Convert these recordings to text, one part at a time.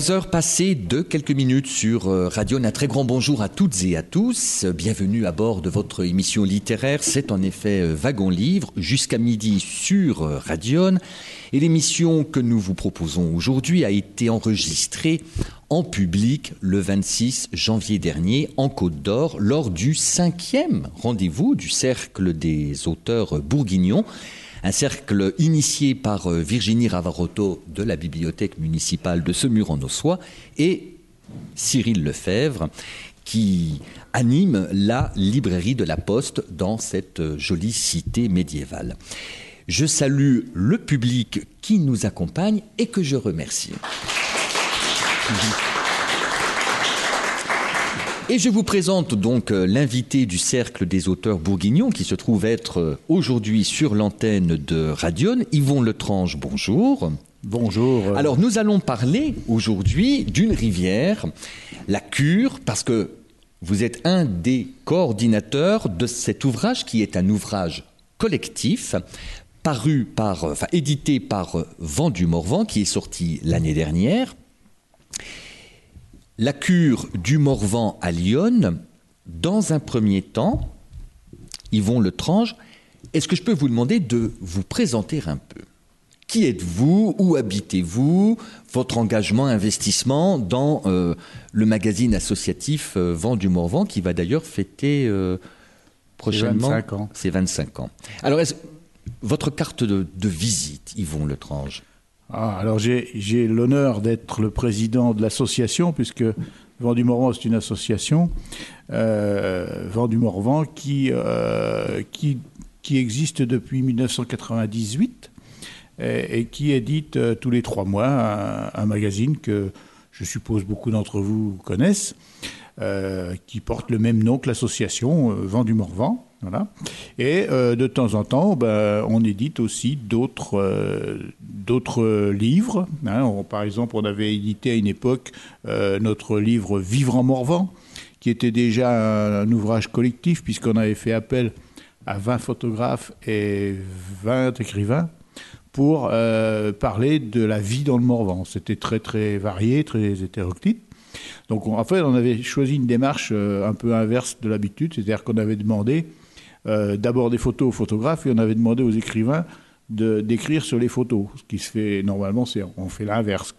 11 heures passées de quelques minutes sur euh, Radio. Un très grand bonjour à toutes et à tous. Bienvenue à bord de votre émission littéraire. C'est en effet euh, Wagon Livre jusqu'à midi sur euh, Radion. Et l'émission que nous vous proposons aujourd'hui a été enregistrée en public le 26 janvier dernier en Côte d'Or lors du cinquième rendez-vous du Cercle des auteurs bourguignons un cercle initié par euh, Virginie Ravarotto de la bibliothèque municipale de Semur-en-Ossois et Cyril Lefebvre qui anime la librairie de la Poste dans cette euh, jolie cité médiévale. Je salue le public qui nous accompagne et que je remercie. Et je vous présente donc euh, l'invité du Cercle des auteurs bourguignons qui se trouve être euh, aujourd'hui sur l'antenne de Radion, Yvon Letrange, bonjour. Bonjour. Alors nous allons parler aujourd'hui d'une rivière, la Cure, parce que vous êtes un des coordinateurs de cet ouvrage qui est un ouvrage collectif paru par, enfin édité par Vent du Morvan, qui est sorti l'année dernière la cure du Morvan à Lyon, dans un premier temps, Yvon Letrange, est-ce que je peux vous demander de vous présenter un peu? Qui êtes-vous? Où habitez-vous? Votre engagement, investissement dans euh, le magazine associatif euh, Vent du Morvan, qui va d'ailleurs fêter euh, prochainement ses 25 ans. Alors, votre carte de, de visite, Yvon Letrange? Ah, alors j'ai l'honneur d'être le président de l'association, puisque Vent du Morvan, c'est une association, euh, euh, qui, existe depuis 1998 et, qui édite euh, tous les trois mois un, magazine que je suppose beaucoup d'entre vous connaissent, euh, qui porte le même nom que l'association, Vent du Morvan. Voilà. Et euh, de temps en temps, ben, on édite aussi d'autres euh, livres. Hein. par exemple, on avait édité à une époque euh, notre livre Vivre en Morvan, qui était déjà un, ouvrage collectif, puisqu'on avait fait appel à 20 photographes et 20 écrivains pour parler de la vie dans le Morvan. C'était très très varié, très hétéroclite. Donc en fait, on avait choisi une démarche un peu inverse de l'habitude, c'est-à-dire qu'on avait demandé euh, d'abord des photos aux photographes et on avait demandé aux écrivains d'écrire sur les photos. Ce qui se fait normalement, c'est on fait l'inverse.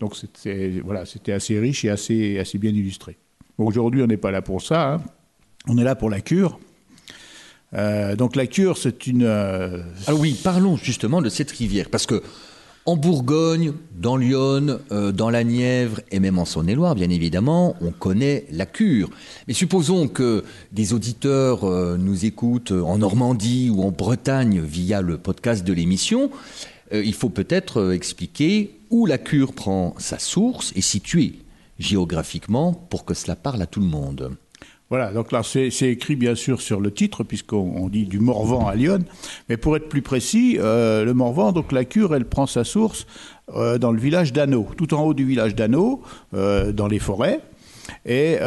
Donc c'était voilà, c'était assez riche et assez, assez bien illustré. Aujourd'hui, on n'est pas là pour ça. Hein. On est là pour la cure. Euh, donc la cure, c'est une. Euh, ah oui, parlons justement de cette rivière, parce que en Bourgogne, dans Lyon, euh, dans la Nièvre et même en Saône-et-Loire, bien évidemment, on connaît la cure. Mais supposons que des auditeurs euh, nous écoutent en Normandie ou en Bretagne via le podcast de l'émission. Euh, il faut peut-être expliquer où la cure prend sa source et située géographiquement pour que cela parle à tout le monde. Voilà, donc là, c'est écrit bien sûr sur le titre, puisqu'on dit du Morvan à Lyon. Mais pour être plus précis, euh, le Morvan, donc la cure, elle prend sa source euh, dans le village d'Anneau, tout en haut du village d'Anneau, euh, dans les forêts. Et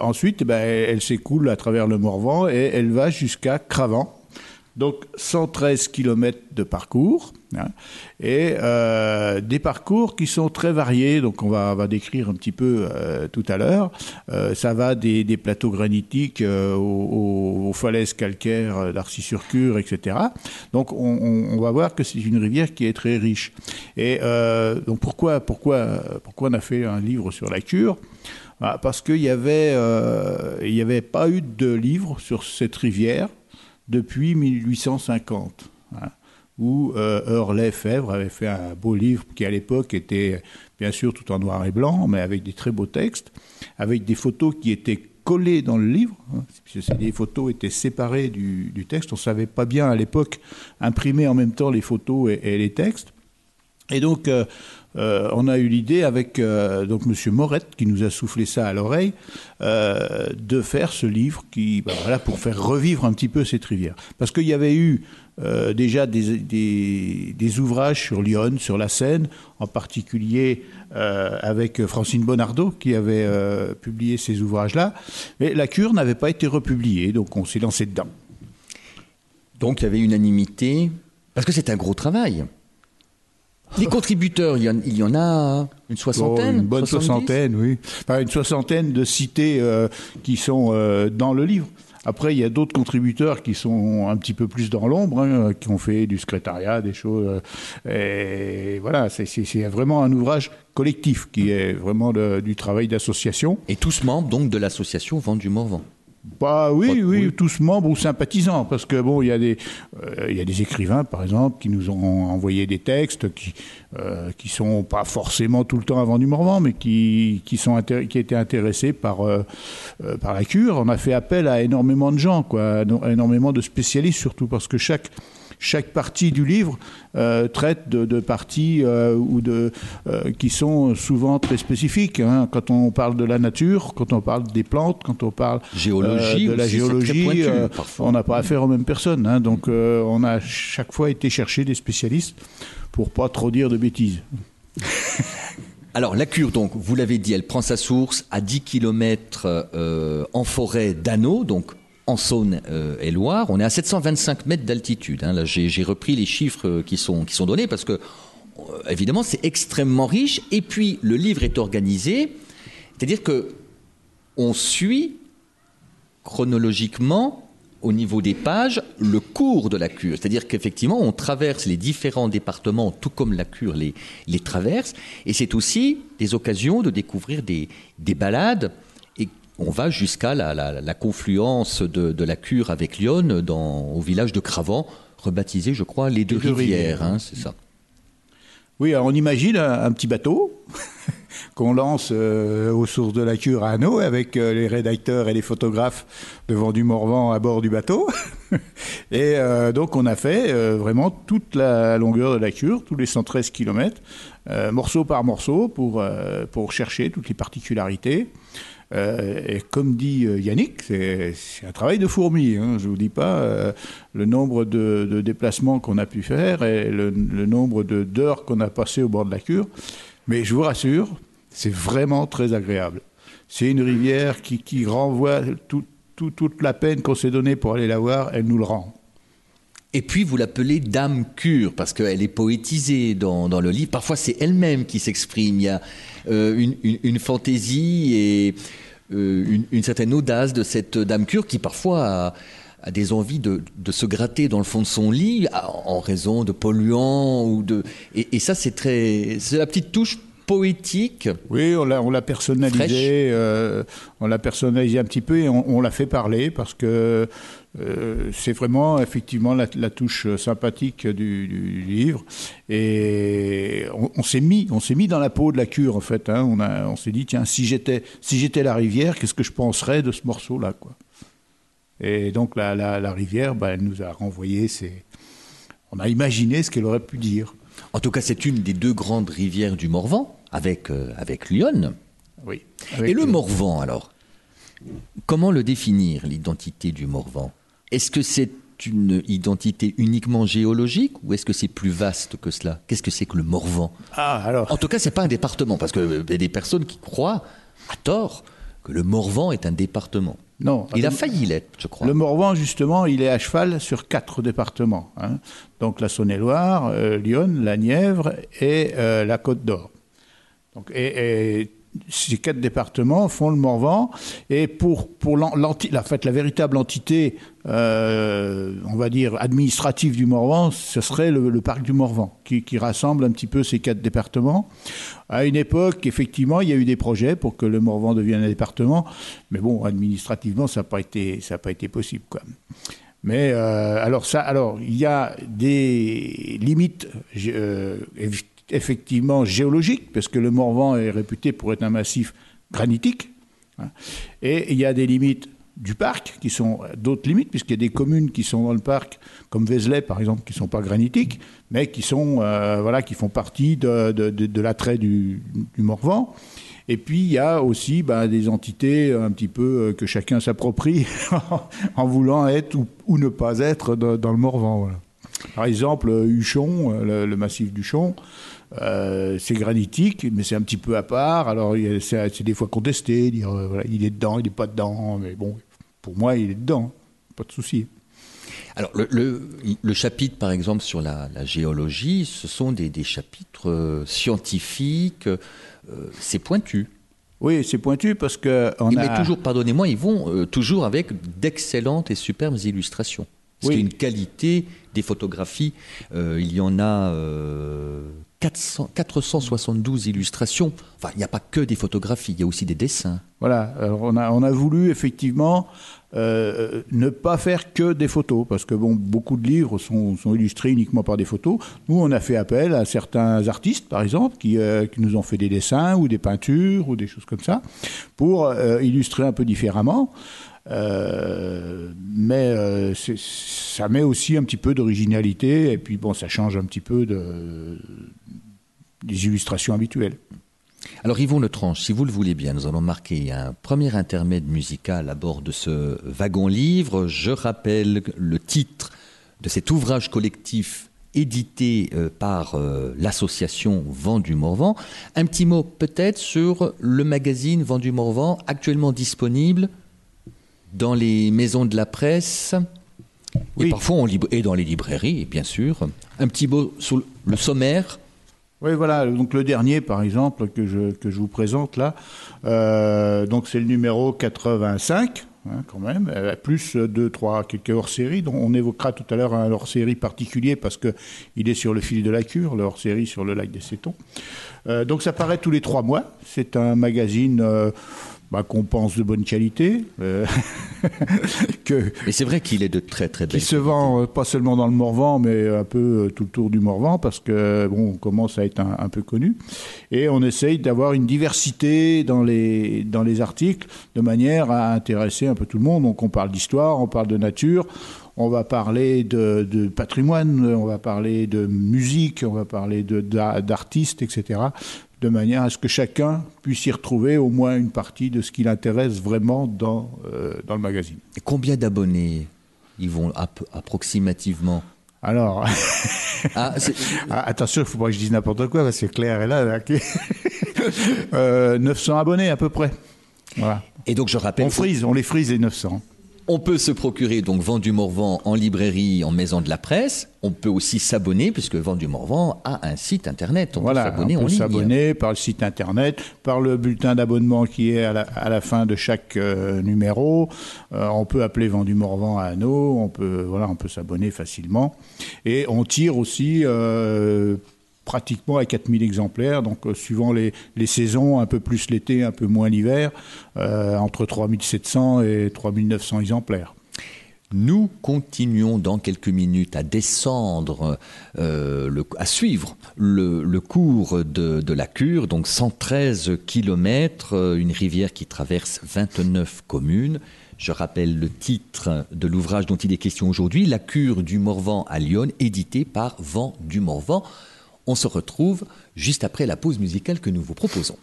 ensuite, ben, elle s'écoule à travers le Morvan et elle va jusqu'à Cravant. Donc 113 km de parcours hein, et euh, des parcours qui sont très variés. Donc on va, décrire un petit peu euh, tout à l'heure. Euh, ça va des, plateaux granitiques aux, falaises calcaires d'Arcy-sur-Cure, etc. Donc on, va voir que c'est une rivière qui est très riche. Et donc pourquoi, pourquoi, pourquoi on a fait un livre sur la cure bah, Parce qu'il y avait, il avait pas eu de livre sur cette rivière depuis 1850, hein, où euh, Hurley Fèvre avait fait un beau livre qui à l'époque était bien sûr tout en noir et blanc, mais avec des très beaux textes, avec des photos qui étaient collées dans le livre. Hein, les photos étaient séparées du, texte. On ne savait pas bien à l'époque imprimer en même temps les photos et, les textes. Et donc, euh, euh, on a eu l'idée avec euh, donc Monsieur Morette qui nous a soufflé ça à l'oreille de faire ce livre qui, ben voilà, pour faire revivre un petit peu cette rivière. Parce qu'il y avait eu euh, déjà des, des, ouvrages sur Lyon, sur la Seine, en particulier euh, avec Francine Bonardo qui avait euh, publié ces ouvrages-là. Mais La Cure n'avait pas été republiée, donc on s'est lancé dedans. Donc il y avait unanimité, parce que c'est un gros travail. Les contributeurs, il y, en, a une soixantaine oh, Une bonne soixantaine, oui. une soixantaine de cités qui sont dans le livre. Après, il y a d'autres contributeurs qui sont un petit peu plus dans l'ombre, hein, qui ont fait du secrétariat, des choses. Euh, et voilà, c'est vraiment un ouvrage collectif qui est vraiment du travail d'association. Et tous membres donc de l'association Vent du Morvan. Bah oui, oui, tous membres ou sympathisants, parce que bon, il y a des, euh, il y a des écrivains, par exemple, qui nous ont envoyé des textes qui, euh, qui sont pas forcément tout le temps avant du Morvan, mais qui, qui sont qui étaient intéressés par, euh, euh, par la cure. On a fait appel à énormément de gens, quoi, énormément de spécialistes, surtout parce que chaque chaque partie du livre euh, traite de, parties euh, ou de, euh, qui sont souvent très spécifiques. Hein. Quand on parle de la nature, quand on parle des plantes, quand on parle géologie de la géologie, on n'a pas affaire aux mêmes personnes. Hein. Donc on a chaque fois été chercher des spécialistes pour pas trop dire de bêtises. Alors la cure, donc, vous l'avez dit, elle prend sa source à 10 km en forêt d'Anneau, donc en Saône-et-Loire. On est à 725 mètres d'altitude. Hein. j'ai repris les chiffres euh, qui sont, qui sont donnés parce que, euh, évidemment, c'est extrêmement riche. Et puis, le livre est organisé, c'est-à-dire que on suit chronologiquement au niveau des pages le cours de la cure. C'est-à-dire qu'effectivement, on traverse les différents départements, tout comme la cure les, les traverse. Et c'est aussi des occasions de découvrir des, des balades on va jusqu'à la, confluence de, la Cure avec Lyon dans, au village de Cravant, rebaptisé, je crois, les deux, rivières, hein, c'est ça. Oui, on imagine un, petit bateau qu'on lance euh, aux sources de la Cure à Hanau avec euh, les rédacteurs et les photographes devant du Morvan à bord du bateau. et euh, donc on a fait vraiment toute la longueur de la Cure, tous les 113 km, morceau par morceau, pour, pour chercher toutes les particularités. Euh, et comme dit euh, Yannick, c'est un travail de fourmi. Hein, je ne vous dis pas euh, le nombre de, déplacements qu'on a pu faire et le, nombre d'heures qu'on a passé au bord de la cure. Mais je vous rassure, c'est vraiment très agréable. C'est une rivière qui, renvoie toute la peine qu'on s'est donnée pour aller la voir, elle nous le rend. Et puis vous l'appelez Dame Cure parce qu'elle est poétisée dans, le livre. Parfois c'est elle-même qui s'exprime. Il y a une, une, fantaisie et euh, une, certaine audace de cette dame cure qui parfois a, des envies de, se gratter dans le fond de son lit en raison de polluants ou de et, ça c'est très c'est la petite touche poétique. Oui, on l'a, on l'a personnalisé, euh, on l'a personnalisé un petit peu et on, l'a fait parler parce que euh, c'est vraiment effectivement la, touche sympathique du, livre. Et on, s'est mis on s'est mis dans la peau de la cure en fait hein. on a on s'est dit tiens si j'étais si j'étais la rivière qu'est-ce que je penserais de ce morceau là quoi? Et donc la, la, rivière bah, elle nous a renvoyé on a imaginé ce qu'elle aurait pu dire. En tout cas c'est une des deux grandes rivières du Morvan avec euh, avec Lyon. Oui et le Morvan alors? Comment le définir, l'identité du Morvan? Est-ce que c'est une identité uniquement géologique ou est-ce que c'est plus vaste que cela? Qu'est-ce que c'est que le Morvan? Ah, alors... En tout cas, c'est pas un département, parce qu'il y a des personnes qui croient, à tort, que le Morvan est un département. Non. Il a failli l'être, je crois. Le Morvan, justement, il est à cheval sur quatre départements. Hein. Donc la Saône-et-Loire, euh, Lyon, la Nièvre et euh, la Côte d'Or. Donc, et ces quatre départements font le Morvan. Et pour, pour la, la véritable entité, euh, on va dire, administrative du Morvan, ce serait le, parc du Morvan, qui, rassemble un petit peu ces quatre départements. À une époque, effectivement, il y a eu des projets pour que le Morvan devienne un département, mais bon, administrativement, ça n'a pas, été, pas été possible. Quoi. Mais euh, alors ça, alors il y a des limites euh, effectivement géologique, parce que le Morvan est réputé pour être un massif granitique, Hein. Et il y a des limites du parc, qui sont d'autres limites, puisqu'il y a des communes qui sont dans le parc, comme Vézelay par exemple, qui ne sont pas granitiques, mais qui, sont, euh, voilà, qui font partie de, de, l'attrait du, du, Morvan. Et puis il y a aussi ben, des entités un petit peu euh, que chacun s'approprie en voulant être ou, ne pas être dans, le Morvan. Par exemple, Huchon, le, le massif d'Huchon, euh, c'est granitique, mais c'est un petit peu à part. Alors, c'est des fois contesté, dire euh, voilà, il est dedans, il n'est pas dedans. Mais bon, pour moi, il est dedans, pas de souci. Alors, le, le, chapitre, par exemple, sur la, géologie, ce sont des, des chapitres euh, scientifiques, c'est pointu. Oui, c'est pointu parce que. On Mais toujours, pardonnez-moi, ils vont toujours avec d'excellentes et superbes illustrations. C'est une qualité des photographies. il y en a 472 illustrations. Enfin, il n'y a pas que des photographies, il y a aussi des dessins. Voilà, on, a, on a voulu effectivement euh, ne pas faire que des photos, parce que bon, beaucoup de livres sont, sont, illustrés uniquement par des photos. Nous, on a fait appel à certains artistes, par exemple, qui, euh, qui nous ont fait des dessins ou des peintures ou des choses comme ça, pour euh, illustrer un peu différemment. Euh, mais euh, ça met aussi un petit peu d'originalité et puis bon, ça change un petit peu de, des illustrations habituelles. Alors Yvon Letranche, si vous le voulez bien, nous allons marquer un premier intermède musical à bord de ce wagon-livre. Je rappelle le titre de cet ouvrage collectif édité euh, par l'association Vendu Morvan. Un petit mot peut-être sur le magazine Vendu Morvan, actuellement disponible dans les maisons de la presse et parfois on et dans les librairies, bien sûr. Un petit mot sur le sommaire. Oui, voilà. Donc le dernier, par exemple, que je, que je vous présente là, euh, donc c'est le numéro 85. Hein, quand même, euh, plus deux, trois, quelques hors-séries, dont on évoquera tout à l'heure un hors-série particulier parce qu'il est sur le fil de la cure, le hors-série sur le lac des Cétons. Euh, donc ça paraît tous les trois mois. C'est un magazine bah, qu'on pense de bonne qualité. Euh, que, Mais c'est vrai qu'il est de très très belle Qui se vend euh, pas seulement dans le Morvan, mais un peu euh, tout le tour du Morvan, parce que bon, on commence à être un, peu connu. Et on essaye d'avoir une diversité dans les, dans les articles, de manière à intéresser un peu tout le monde. Donc on parle d'histoire, on parle de nature, on va parler de, de, patrimoine, on va parler de musique, on va parler d'artistes, etc de manière à ce que chacun puisse y retrouver au moins une partie de ce qui l'intéresse vraiment dans, euh, dans le magazine. Et combien d'abonnés ils vont approximativement? Alors, ah, ah, attention, il ne faut pas que je dise n'importe quoi, parce que Claire est là. 900 euh, abonnés à peu près. Voilà. Et donc je rappelle. On frise, on les frise les 900. On peut se procurer donc Vendu Morvan en librairie, en maison de la presse. On peut aussi s'abonner, puisque Vendu Morvan a un site internet. On voilà, peut s'abonner on peut s'abonner par le site internet, par le bulletin d'abonnement qui est à la, fin de chaque euh, numéro. Euh, on peut appeler Vendu Morvan à Anneau. On peut, voilà, on peut s'abonner facilement. Et on tire aussi euh, pratiquement à 4000 exemplaires, donc euh, suivant les, saisons, un peu plus l'été, un peu moins l'hiver, euh, entre 3700 et 3900 exemplaires. Nous continuons dans quelques minutes à descendre, euh, le, à suivre le, cours de, de, la Cure, donc 113 kilomètres, une rivière qui traverse 29 communes. Je rappelle le titre de l'ouvrage dont il est question aujourd'hui, La Cure du Morvan à Lyon, édité par Vent du Morvan. On se retrouve juste après la pause musicale que nous vous proposons.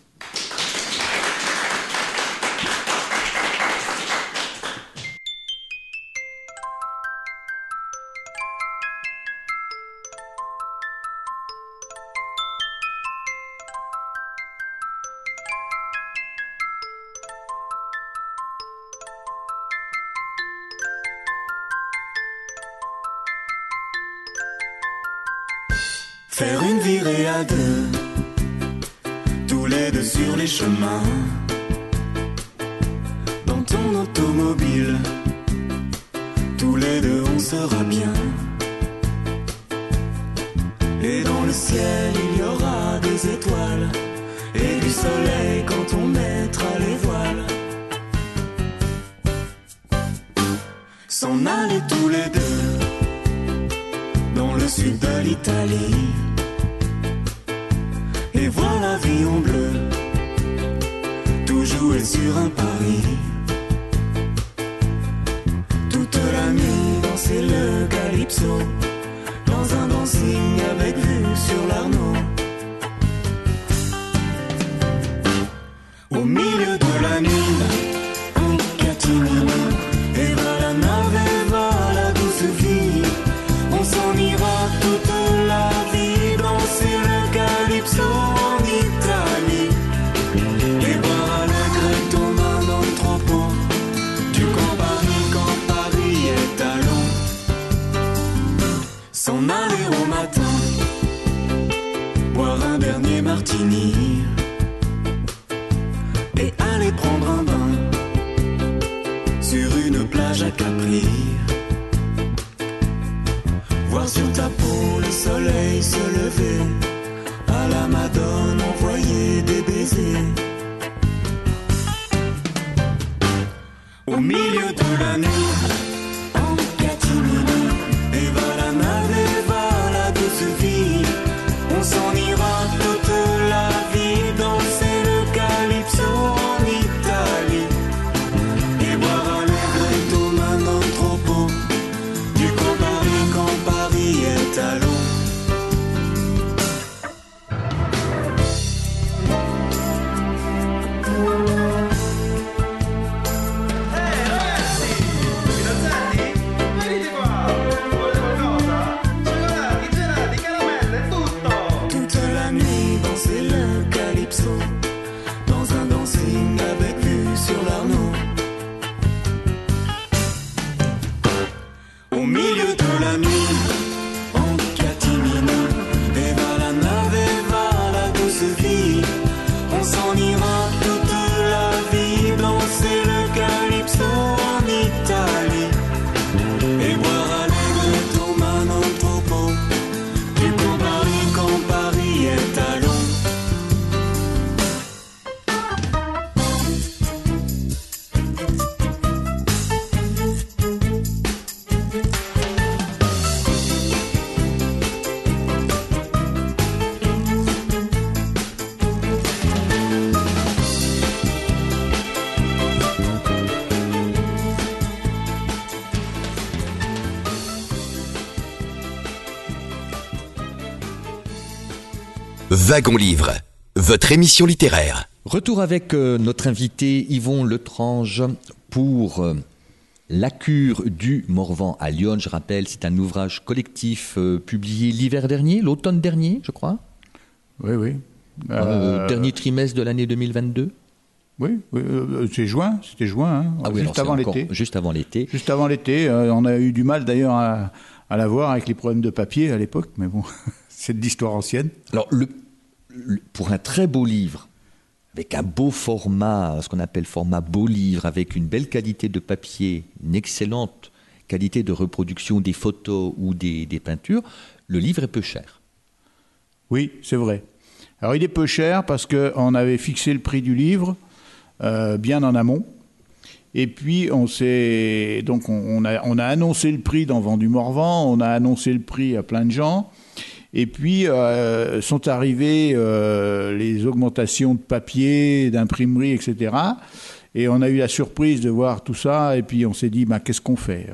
Dans un dancing avec vue sur l'Arnaud. Wagon Livre, votre émission littéraire. Retour avec euh, notre invité Yvon Letrange pour euh, La cure du Morvan à Lyon. Je rappelle, c'est un ouvrage collectif euh, publié l'hiver dernier, l'automne dernier, je crois. Oui, oui. Euh, Euh, dernier trimestre de l'année 2022. Oui, oui, euh, c'est juin, c'était juin, hein, Ah oui, juste avant encore l'été. Juste avant l'été. Juste avant l'été, on a eu du mal d'ailleurs à, à la voir avec les problèmes de papier à l'époque, mais bon, c'est de l'histoire ancienne. Alors, le- pour un très beau livre, avec un beau format, ce qu'on appelle format beau livre, avec une belle qualité de papier, une excellente qualité de reproduction des photos ou des, peintures, le livre est peu cher. Oui, c'est vrai. Alors il est peu cher parce qu'on avait fixé le prix du livre euh, bien en amont. Et puis on s'est donc on, on a, on a annoncé le prix dans Vendu Morvan, on a annoncé le prix à plein de gens. Et puis euh, sont arrivées euh, les augmentations de papier, d'imprimerie, etc. Et on a eu la surprise de voir tout ça, et puis on s'est dit, bah, qu'est-ce qu'on fait?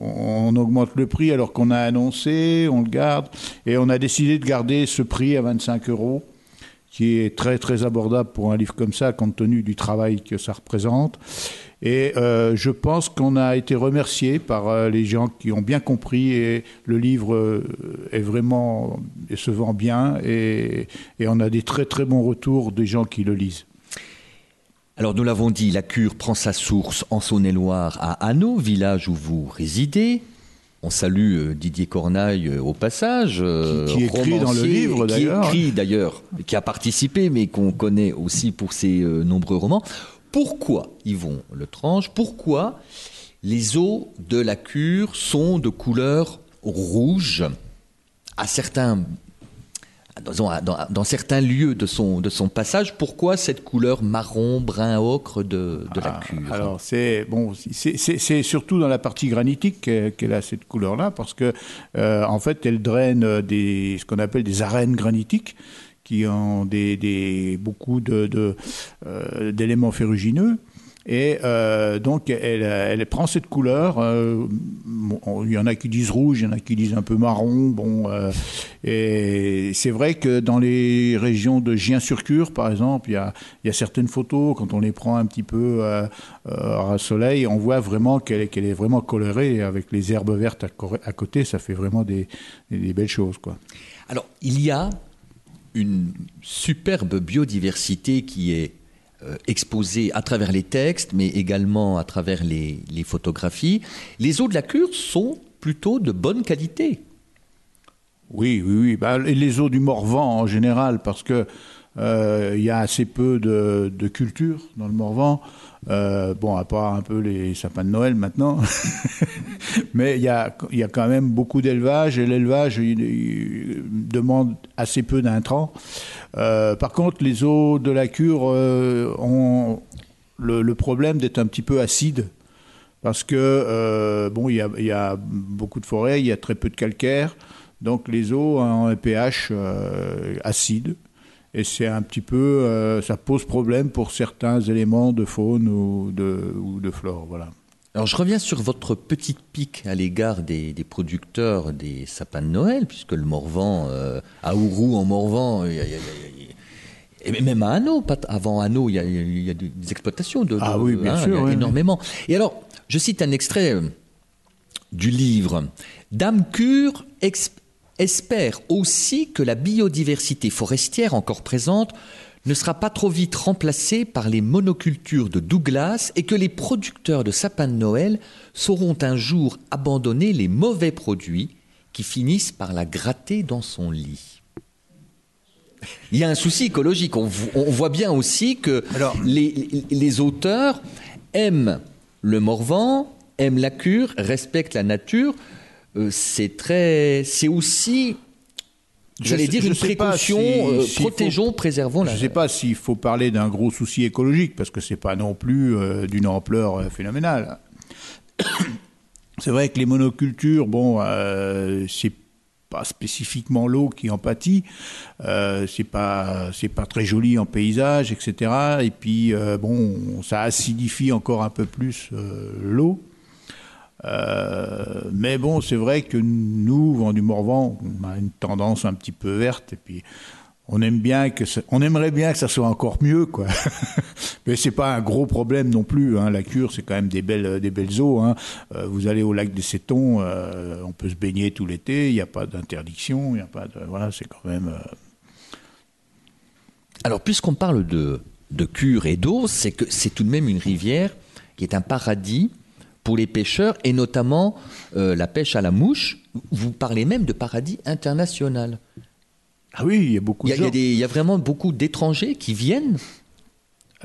On, on augmente le prix alors qu'on a annoncé, on le garde, et on a décidé de garder ce prix à 25 euros, qui est très très abordable pour un livre comme ça, compte tenu du travail que ça représente. Et euh, je pense qu'on a été remercié par euh, les gens qui ont bien compris, et le livre euh, est vraiment, et se vend bien, et, et on a des très très bons retours des gens qui le lisent. Alors nous l'avons dit, la cure prend sa source en Saône-et-Loire à Hanau, village où vous résidez. On salue Didier Cornaille au passage, Qui- qui écrit dans le livre, qui d'ailleurs. écrit d'ailleurs, qui a participé, mais qu'on connaît aussi pour ses nombreux romans. Pourquoi, Yvon Letrange, pourquoi les eaux de la cure sont de couleur rouge? À certains dans, dans- dans certains lieux de son, de son passage, pourquoi cette couleur marron, brun ocre de, de la Ah, cure? Alors c'est bon, c'est- surtout dans la partie granitique qu'elle qu'elle a cette couleur-là, parce que euh, en fait elle draine des ce qu'on appelle des arènes granitiques qui ont des, des- beaucoup de- de, euh, d'éléments ferrugineux. Et euh, donc, elle, elle prend cette couleur. euh, il y en a qui disent rouge, il y en a qui disent un peu marron. Bon, et c'est vrai que dans les régions de Gien-sur-Cure, par exemple, il y, a, il y a certaines photos, quand on les prend un petit peu à soleil, on voit vraiment qu'elle qu'elle est vraiment colorée. Avec les herbes vertes à, côté, ça fait vraiment des, des belles choses. Quoi. Alors, il y a une superbe biodiversité qui est euh, exposée à travers les textes, mais également à travers les, photographies. Les eaux de la cure sont plutôt de bonne qualité. Oui, oui, oui. Bah, et les eaux du Morvan en général, parce que il y a assez peu de, de culture dans le Morvan. Euh, bon, à part un peu les sapins de Noël maintenant. Mais il y a, quand même beaucoup d'élevage et l'élevage demande assez peu d'intrants. Euh, par contre, les eaux de la cure euh, ont le, problème d'être un petit peu acides. Parce que, euh, bon, il y, a, beaucoup de forêts, il y a très peu de calcaire. Donc les eaux ont un pH euh, acide. Et c'est un petit peu, euh, ça pose problème pour certains éléments de faune ou de, ou de flore. Voilà. Alors, je reviens sur votre petite pique à l'égard des, des producteurs des sapins de Noël, puisque le Morvan, euh, à Ourou en Morvan, y a- y a- y a- et même à t- avant Hanau, il y a, il y a des exploitations de, Ah de- oui, bien sûr, il y a oui, énormément. Et alors, je cite un extrait euh, du livre. Dame Cure espère aussi que la biodiversité forestière encore présente ne sera pas trop vite remplacée par les monocultures de Douglas et que les producteurs de sapins de Noël sauront un jour abandonner les mauvais produits qui finissent par la gratter dans son lit. Il y a un souci écologique. On, vo- on voit bien aussi que Alors- les auteurs aiment le Morvan, aiment la cure, respectent la nature. Euh, c'est très, c'est aussi, j'allais dire, je une précaution. si- euh, faut- protégeons, préservons Je ne sais pas s'il faut parler d'un gros souci écologique, parce que c'est pas non plus euh, d'une ampleur euh, phénoménale. C'est vrai que les monocultures, bon, c'est pas spécifiquement l'eau qui en pâtit, euh, c'est pas c'est pas très joli en paysage, etc. Et puis euh, bon, ça acidifie encore un peu plus euh, l'eau. Euh, mais bon, c'est vrai que nous, vent du Morvan, on a une tendance un petit peu verte et puis on aime bien que on aimerait bien que ça soit encore mieux, quoi. mais c'est pas un gros problème non plus. Hein. La cure, c'est quand même des belles des belles eaux. Hein. Euh, vous allez au lac des Cétons, euh, on peut se baigner tout l'été. Il n'y a pas d'interdiction. Voilà, c'est quand même. Alors, puisqu'on parle de, de cure et d'eau, c'est que c'est tout de même une rivière qui est un paradis pour les pêcheurs et notamment euh, la pêche à la mouche. Vous parlez même de paradis international. Ah oui, il y a beaucoup Il y a, de il y a gens. des- il y a vraiment beaucoup d'étrangers qui viennent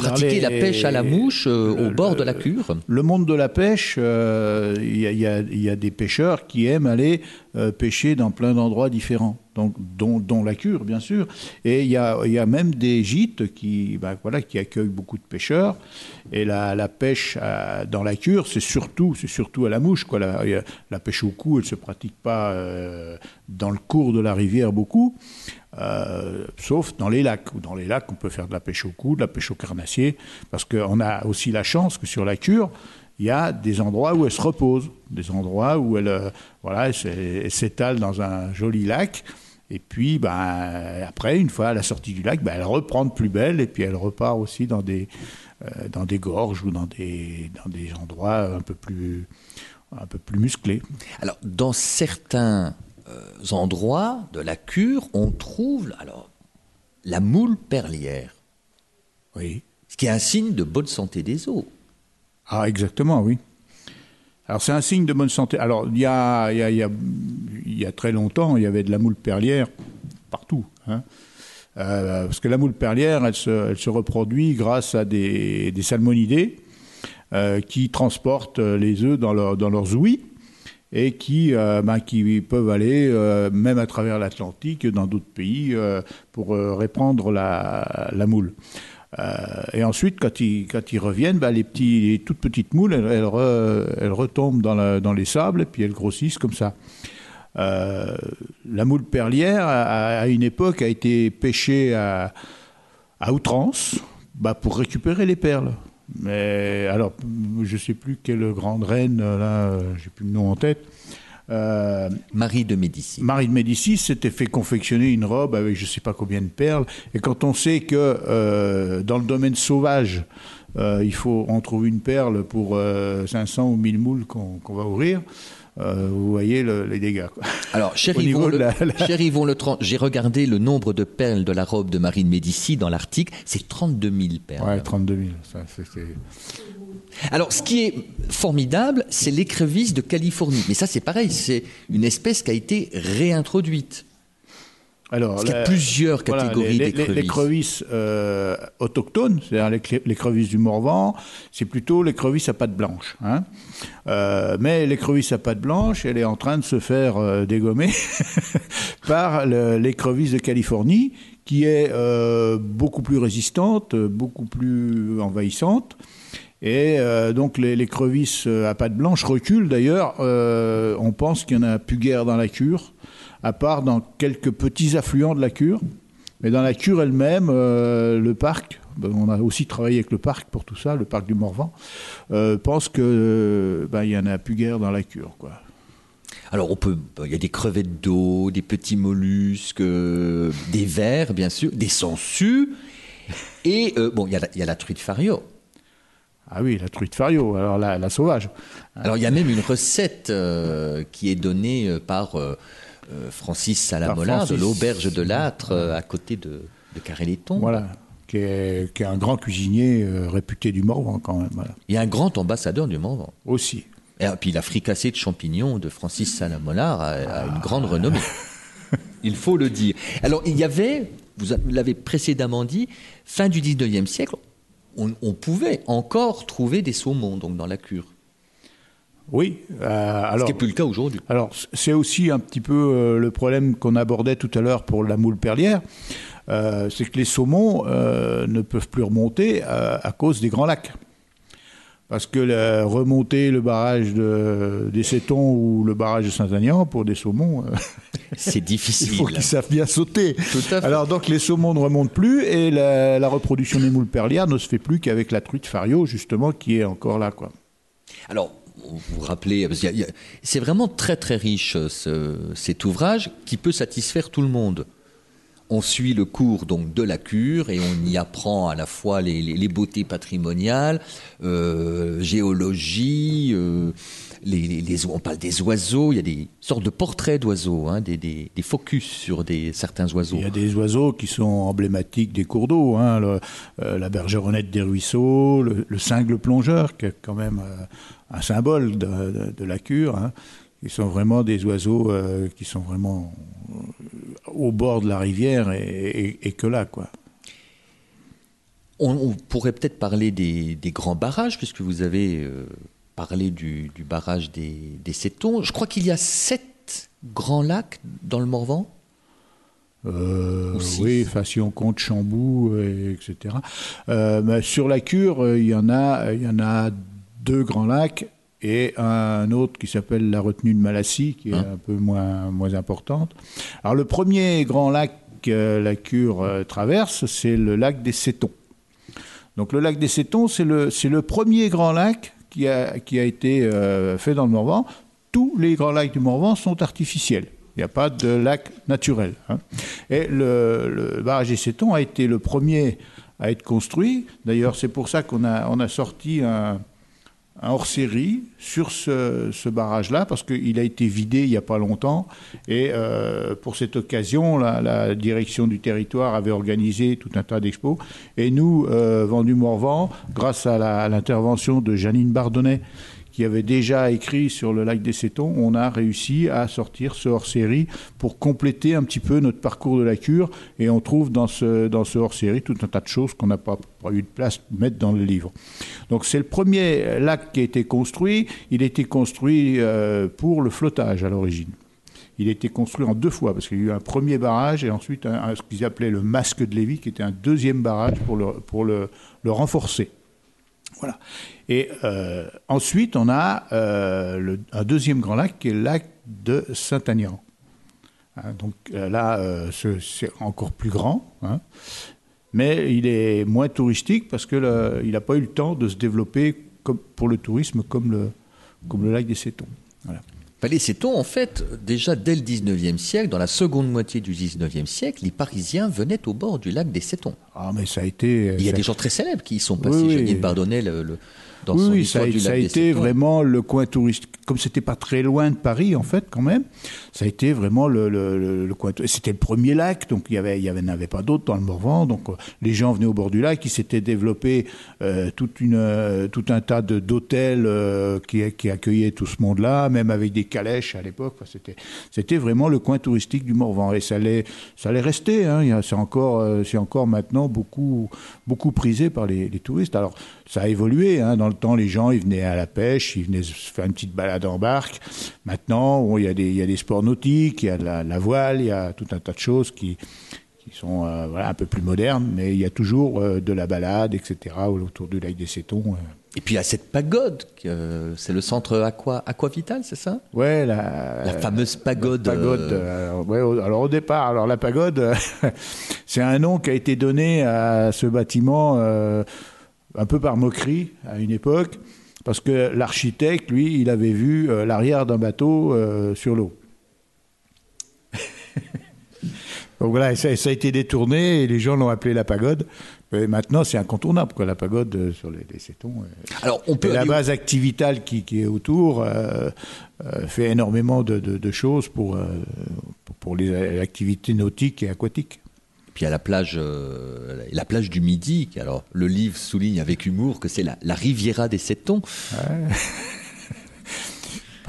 pratiquer les- la pêche à la mouche euh, le- au bord de la cure. Le monde de la pêche, euh, il y, a- y y des pêcheurs qui aiment aller euh, pêcher dans plein d'endroits différents, donc, dont, dont la cure, bien sûr. Et il y a, il y a même des gîtes qui, bah, voilà, qui accueillent beaucoup de pêcheurs. Et la, la pêche à- dans la cure, c'est surtout, c'est surtout à la mouche. Quoi. La, la pêche au cou, elle ne se pratique pas dans le cours de la rivière beaucoup. Euh, sauf dans les lacs. Dans les lacs, on peut faire de la pêche au cou, de la pêche au carnassier, parce qu'on a aussi la chance que sur la cure, il y a des endroits où elle se repose, des endroits où elle, euh, voilà, s'étale dans un joli lac. Et puis, ben, après, une fois à la sortie du lac, ben, elle reprend de plus belle et puis elle repart aussi dans des, euh, dans des gorges ou dans des, dans des endroits un peu plus, un peu plus musclés. Alors, dans certains endroits de la cure, on trouve alors la moule perlière, Oui. ce qui est un signe de bonne santé des eaux. Ah, exactement, oui. Alors, c'est un signe de bonne santé. Alors, il y a, y, a, y, a, il y a très longtemps, il y avait de la moule perlière partout. hein. Euh, parce que la moule perlière, elle se, elle se reproduit grâce à des, des salmonidés euh, qui transportent les œufs dans, leur, dans leurs ouïes et qui, euh, ben, qui peuvent aller euh, même à travers l'Atlantique, dans d'autres pays, euh, pour répandre la, moule. Et ensuite, quand ils, reviennent, ben, les, toutes petites moules, elles, elles re- elles retombent dans, les sables et puis elles grossissent comme ça. La moule perlière, à, une époque, a été pêchée à, outrance bah, pour récupérer les perles. Mais alors, je ne sais plus quelle grande reine, là, euh, j'ai plus le nom en tête. Euh, Marie de Médicis. Marie de Médicis s'était fait confectionner une robe avec je ne sais pas combien de perles. Et quand on sait que euh, dans le domaine sauvage, euh, il faut on trouve une perle pour euh, 500 ou 1000 moules qu'on qu'on va ouvrir, euh, vous voyez le- les dégâts. quoi. Alors, cher Au Yvon, le, la- la- cher Yvon Le j'ai regardé le nombre de perles de la robe de Marie de Médicis dans l'article, c'est 32 000 perles. Ouais, 32 000. Ça, Alors, ce qui est formidable, c'est l'écrevisse de Californie. Mais ça, c'est pareil, c'est une espèce qui a été réintroduite. Alors, Parce qu'il y a la- plusieurs voilà, catégories les- les- d'écrevisses. L'écrevisse euh, autochtone, c'est-à-dire l'écre- l'écrevisse du Morvan, c'est plutôt l'écrevisse à pattes blanches. hein. Euh, mais l'écrevisse à pattes blanches, elle est en train de se faire euh, dégommer par l'écrevisse de Californie, qui est euh, beaucoup plus résistante, beaucoup plus envahissante. Et euh, donc les, les crevisses à pattes blanches reculent d'ailleurs. euh, on pense qu'il n'y en a plus guère dans la cure, à part dans quelques petits affluents de la cure. Mais dans la cure elle-même, euh, le parc, ben, on a aussi travaillé avec le parc pour tout ça, le parc du Morvan, euh, pense que euh, ben, il y en a plus guère dans la cure. Quoi. Alors, on peut, il y a des crevettes d'eau, des petits mollusques, euh, des vers, bien sûr, des sangsues. Et, bon, il y, a la- il y a la truite fario. Ah oui, la truite fario, alors la, la sauvage. Alors, il y a même une recette qui est donnée par euh, Francis Salamolard de Francis. l'auberge de l'âtre euh, à côté de, de Carré-les-Tons. Voilà. Qui est, qui est un grand cuisinier euh, réputé du Morvan quand même. Voilà. Il y a un grand ambassadeur du Morvan. Aussi. Et puis la fricassée de champignons de Francis Salamolard a, a une grande renommée. Il faut le dire. Alors il y avait, vous l'avez précédemment dit, fin du 19e siècle, on, on pouvait encore trouver des saumons donc dans la cure. Oui. euh, Ce alors, qui n'est plus le cas aujourd'hui. Alors, c'est aussi un petit peu euh, le problème qu'on abordait tout à l'heure pour la moule perlière. Euh, c'est que les saumons ne peuvent plus remonter à, cause des grands lacs. Parce que la- remonter le barrage de, des Sétons ou le barrage de Saint-Agnan pour des saumons, C'est il difficile. faut qu'ils savent bien sauter. Tout à fait. Alors donc les saumons ne remontent plus et la, la reproduction des moules perlières ne se fait plus qu'avec la truite fario justement qui est encore là quoi. Alors, vous vous rappelez, c'est vraiment très très riche ce- cet ouvrage qui peut satisfaire tout le monde. On suit le cours donc de la cure et on y apprend à la fois les, beautés patrimoniales, euh, géologie, euh, on parle des oiseaux, il y a des sortes de portraits d'oiseaux, hein, des, focus sur certains oiseaux. Il y a des oiseaux qui sont emblématiques des cours d'eau, hein, euh, la bergeronnette des ruisseaux, le, le cingle plongeur, qui est quand même un symbole de la cure. Hein, qui sont vraiment des oiseaux euh, qui sont vraiment euh, au bord de la rivière et, et- et que là, quoi. On, on pourrait peut-être parler des, des grands barrages, puisque vous avez euh, parlé du, du barrage des, des Sétons. Je crois qu'il y a sept grands lacs dans le Morvan? Euh, oui, enfin, si on compte Chambou, euh, etc. Sur la cure, il y en a, il y en a deux grands lacs et un autre qui s'appelle la retenue de Malassie, qui est Hein. un peu moins, moins importante. Alors le premier grand lac que la cure euh, traverse, c'est le lac des Sétons. Donc le lac des Sétons, c'est le, c'est le premier grand lac qui a, qui a été euh, fait dans le Morvan. Tous les grands lacs du Morvan sont artificiels. Il n'y a pas de lac naturel. hein. Et le, le barrage des Sétons a été le premier à être construit. D'ailleurs, c'est pour ça qu'on a, on a sorti un, un hors-série sur ce, barrage-là, parce qu'il a été vidé il n'y a pas longtemps. Et euh, pour cette occasion, la, direction du territoire avait organisé tout un tas d'expos. Et nous, euh, Vendu Morvan, grâce à l'intervention de Janine Bardonnet, qui avait déjà écrit sur le lac des Sétons, on a réussi à sortir ce hors-série pour compléter un petit peu notre parcours de la cure. Et on trouve dans ce, dans ce hors-série tout un tas de choses qu'on n'a pas, eu de place pour mettre dans le livre. Donc c'est le premier lac qui a été construit. Il a été construit euh, pour le flottage à l'origine. Il a été construit en deux fois, parce qu'il y a eu un premier barrage et ensuite ce qu'ils appelaient le masque de Lévis, qui était un deuxième barrage pour le, pour le, le renforcer. Voilà. Et euh, ensuite, on a euh, le- un deuxième grand lac qui est le lac de Saint-Agnan. Hein, donc euh, là, ce- c'est encore plus grand, hein. mais il est moins touristique parce que le- il n'a pas eu le temps de se développer comme, pour le tourisme comme le, comme le lac des Sétons. Voilà. Les Sétons, en fait, déjà dès le 19e siècle, dans la seconde moitié du 19e siècle, les Parisiens venaient au bord du lac des Sétons. Ah, mais ça a été. Il y a ça- des gens très célèbres qui y sont passés. Oui, oui. Janine le, le- dans oui, son oui, histoire ça a, du ça a lac des été vraiment le coin touristique. Comme c'était pas très loin de Paris, en fait, quand même, ça a été vraiment le, le, le- le coin. tou- C'était le premier lac, donc il y avait, il y avait, n'avait pas d'autres dans le Morvan. Donc euh, les gens venaient au bord du lac. Il s'était développé euh, toute une, euh, tout un tas de d'hôtels euh, qui, qui accueillaient tout ce monde-là, même avec des calèches à l'époque. Enfin, c'était, c'était vraiment le coin touristique du Morvan, et ça allait, ça allait rester. Hein. C'est encore, c'est encore maintenant beaucoup, beaucoup prisé par les, les touristes. Alors ça a évolué. Hein. Dans le temps, les gens, ils venaient à la pêche, ils venaient se faire une petite balade en barque. Maintenant, bon, il, y a des, il y a des sports nautiques, il y a de la, la voile, il y a tout un tas de choses qui, qui sont euh, voilà, un peu plus modernes, mais il y a toujours euh, de la balade, etc., autour du lac des Sétons. euh. Et puis il y a cette pagode, c'est le centre Aqua, Aquavital, c'est ça? Ouais, la, La fameuse pagode. La pagode. alors, ouais, alors au départ, alors la pagode, c'est un nom qui a été donné à ce bâtiment un peu par moquerie à une époque, parce que l'architecte, lui, il avait vu euh, l'arrière d'un bateau euh, sur l'eau. Donc voilà, ça, ça a été détourné et les gens l'ont appelé la pagode. Mais maintenant, c'est incontournable, quoi, la pagode euh, sur les, les Sétons. Alors on peut Et la base activitale qui, qui est autour fait énormément de, de- de choses pour, pour, pour les activités nautiques et aquatiques. Puis il y a la plage, euh, la plage du Midi. qui, Alors le livre souligne avec humour que c'est la, la Riviera des Sétons.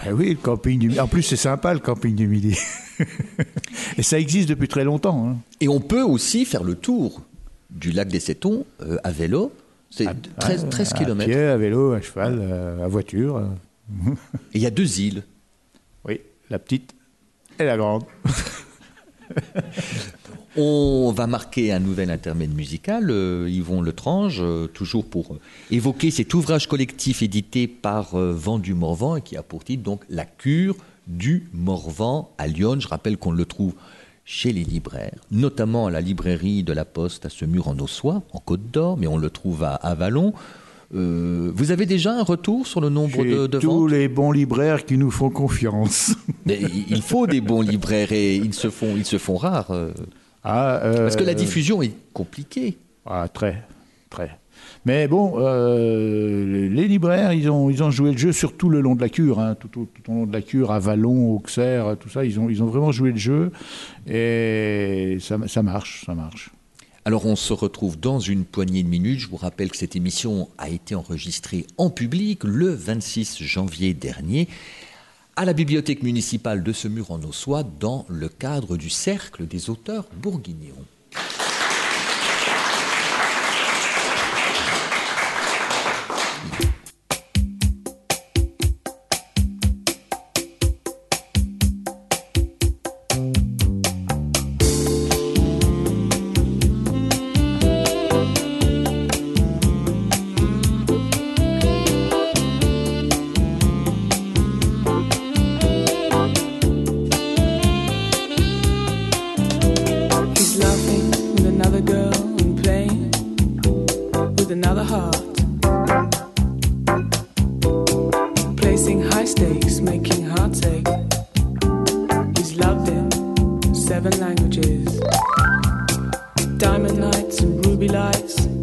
Ben oui, le camping du Midi. En plus, c'est sympa le camping du Midi. et ça existe depuis très longtemps. hein. Et on peut aussi faire le tour du lac des Sétons euh, à vélo. C'est 13, 13 À km. pied, à vélo, à cheval, euh, à voiture. Et il y a deux îles. Oui, la petite et la grande. On va marquer un nouvel intermède musical, euh, Yvon Letrange, euh, toujours pour euh, évoquer cet ouvrage collectif édité par Vent du Morvan et qui a pour titre donc La cure du Morvan à Lyon. Je rappelle qu'on le trouve chez les libraires, notamment à la librairie de la Poste à Semur en Ossois, en Côte d'Or, mais on le trouve à. Euh, vous avez déjà un retour sur le nombre de, de tous ventes? les bons libraires qui nous font confiance. Mais Il faut des bons libraires et ils se font, ils se font rares. Euh, Ah, euh, parce que la diffusion est compliquée. Ah, très, très. Mais bon, euh, les libraires, ils ont, ils ont joué le jeu sur tout le long de la cure, hein, tout, au- tout au long de la cure, à Vallon, Auxerre, tout ça, ils ont, ils ont vraiment joué le jeu et ça, ça marche, ça marche. Alors on se retrouve dans une poignée de minutes. Je vous rappelle que cette émission a été enregistrée en public le 26 janvier dernier à la bibliothèque municipale de Semur en Ossois dans le cadre du Cercle des auteurs bourguignons. He's loved in seven languages. Diamond lights and ruby lights.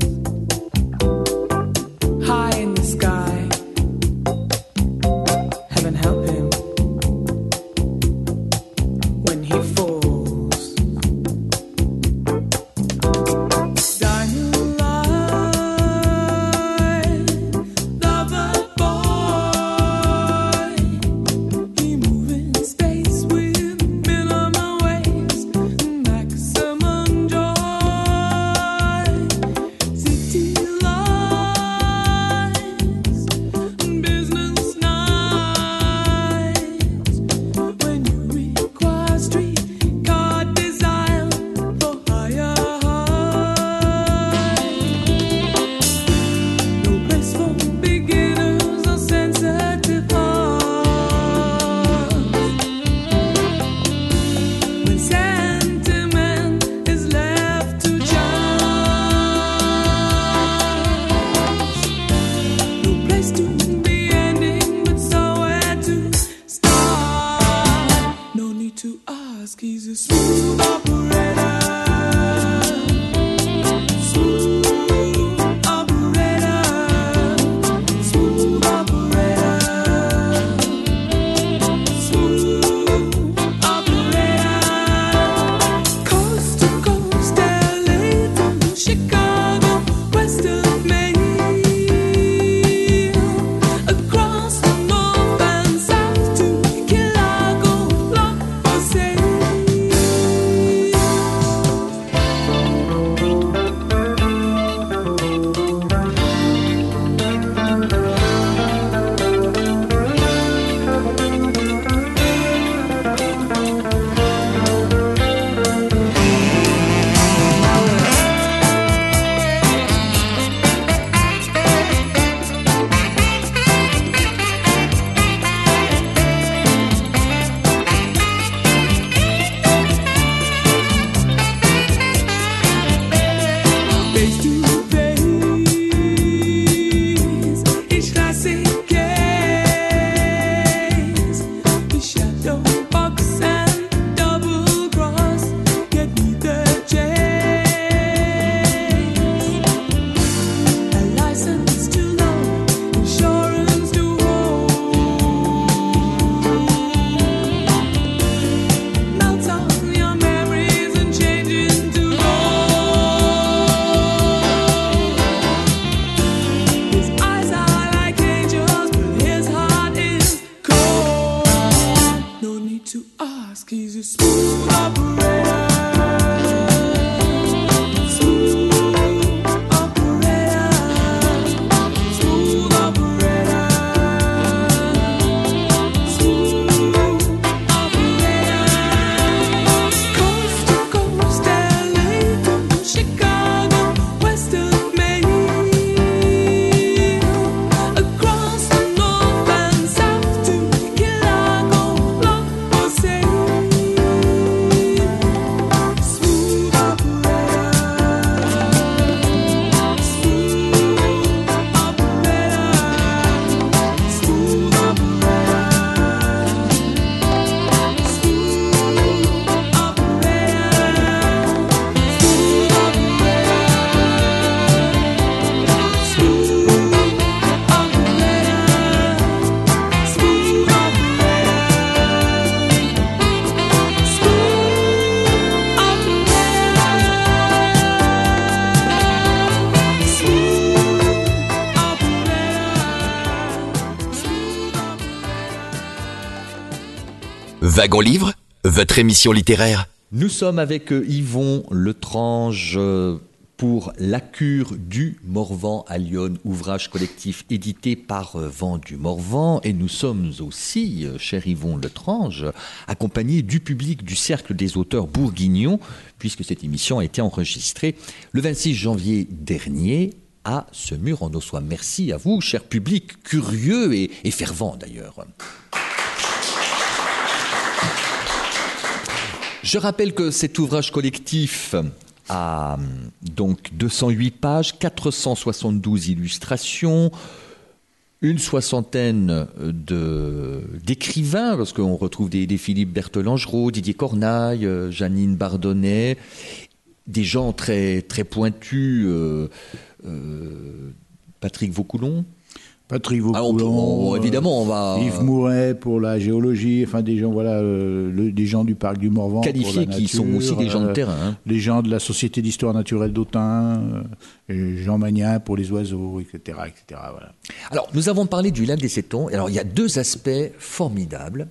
Wagon Livre, votre émission littéraire. Nous sommes avec euh, Yvon Letrange euh, pour La cure du Morvan à Lyon, ouvrage collectif édité par euh, Vent du Morvan. Et nous sommes aussi, cher Yvon Letrange, accompagnés du public du Cercle des auteurs bourguignons, puisque cette émission a été enregistrée le 26 janvier dernier à ce mur en Ossois. Merci à vous, cher public, curieux et fervent d'ailleurs. Je rappelle que cet ouvrage collectif a hum, donc 208 pages, 472 illustrations, une soixantaine de- d'écrivains, parce qu'on retrouve des, Philippe Berthelangereau, Didier Cornaille, euh, Janine Bardonnet, des gens très, pointus, euh, euh, Patrick Vaucoulon. Patrick Ah, Vaucoulon, on- évidemment, on va- Yves Mouret pour la géologie, enfin des gens, voilà, euh, le- des gens du parc du Morvan. pour Qualifiés la qui sont aussi des gens de terrain, hein. Les gens de la Société d'histoire naturelle d'Autun, euh, Jean Magnin pour les oiseaux, etc. etc. voilà. Alors, nous avons parlé du lac des Sétons. Alors, il y a deux aspects formidables.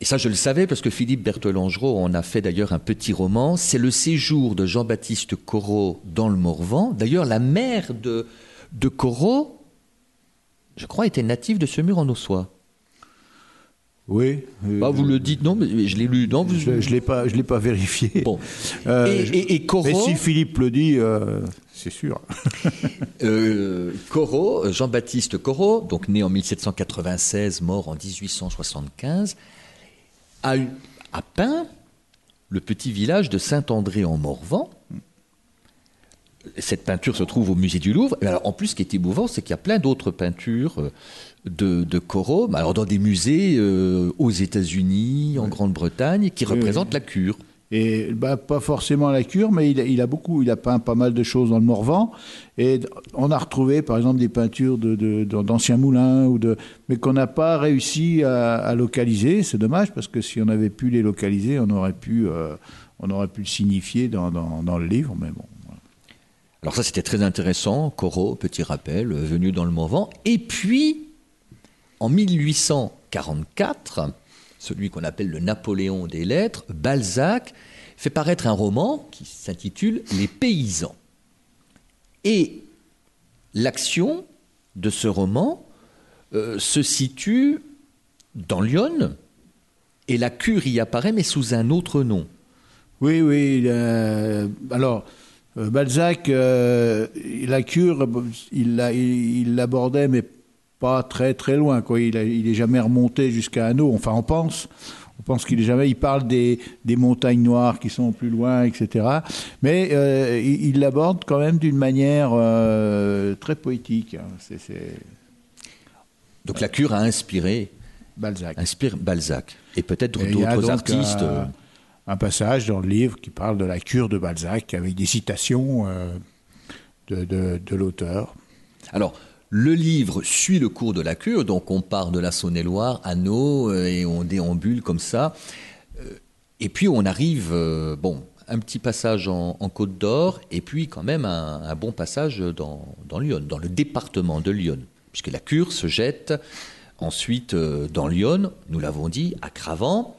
Et ça, je le savais parce que Philippe Berthelangereau en a fait d'ailleurs un petit roman. C'est le séjour de Jean-Baptiste Corot dans le Morvan. D'ailleurs, la mère de, de Corot, je crois, était native de ce mur en Ossois. Oui. euh, Bah, vous le dites, non, mais je l'ai lu. Non, vous- Je ne l'ai pas, je l'ai pas vérifié. Bon. Euh, et, et- et Corot, Mais si Philippe le dit, euh, c'est sûr. Corot, Jean-Baptiste Corot, donc né en 1796, mort en 1875, a, a peint le petit village de Saint-André en Morvan. Cette peinture se trouve au musée du Louvre. Alors, en plus, ce qui est émouvant, c'est qu'il y a plein d'autres peintures euh, de, de alors dans des musées euh, aux États-Unis, en Grande-Bretagne, qui Oui, représentent oui. la cure. Et bah, pas forcément la cure, mais il a, il a beaucoup, il a peint pas mal de choses dans le Morvan. Et on a retrouvé, par exemple, des peintures de, de- de- d'anciens moulins, ou de, mais qu'on n'a pas réussi à, à localiser. C'est dommage parce que si on avait pu les localiser, on aurait pu, euh, on aurait pu le signifier dans, dans- dans le livre. Mais bon. Alors ça, c'était très intéressant. Corot, petit rappel, venu dans le Morvan. Et puis, en 1844, celui qu'on appelle le Napoléon des lettres, Balzac fait paraître un roman qui s'intitule Les paysans. Et l'action de ce roman euh, se situe dans Lyon, et la cure y apparaît, mais sous un autre nom. Oui, oui. alors, Balzac, euh, la cure, il l'a- il il l'abordait, mais pas très très loin. Quoi. Il, il est jamais remonté jusqu'à Hanau. Enfin, on pense. On pense qu'il est jamais. Il parle des, des montagnes noires qui sont plus loin, etc. Mais euh, il l'aborde quand même d'une manière euh, très poétique. hein. Donc la cure a inspiré, Balzac. inspire Balzac, et peut-être d'autres artistes. euh, Un, un passage dans le livre qui parle de la cure de Balzac avec des citations euh, de, l'auteur. Alors, le livre suit le cours de la cure, donc on part de la Saône-et-Loire à euh, et on déambule comme ça. Euh, Et puis on arrive, bon, un petit passage en, Côte d'Or, et puis quand même un, bon passage dans, dans Lyon, dans le département de Lyon, puisque la cure se jette ensuite dans Lyon, nous l'avons dit, à Cravant.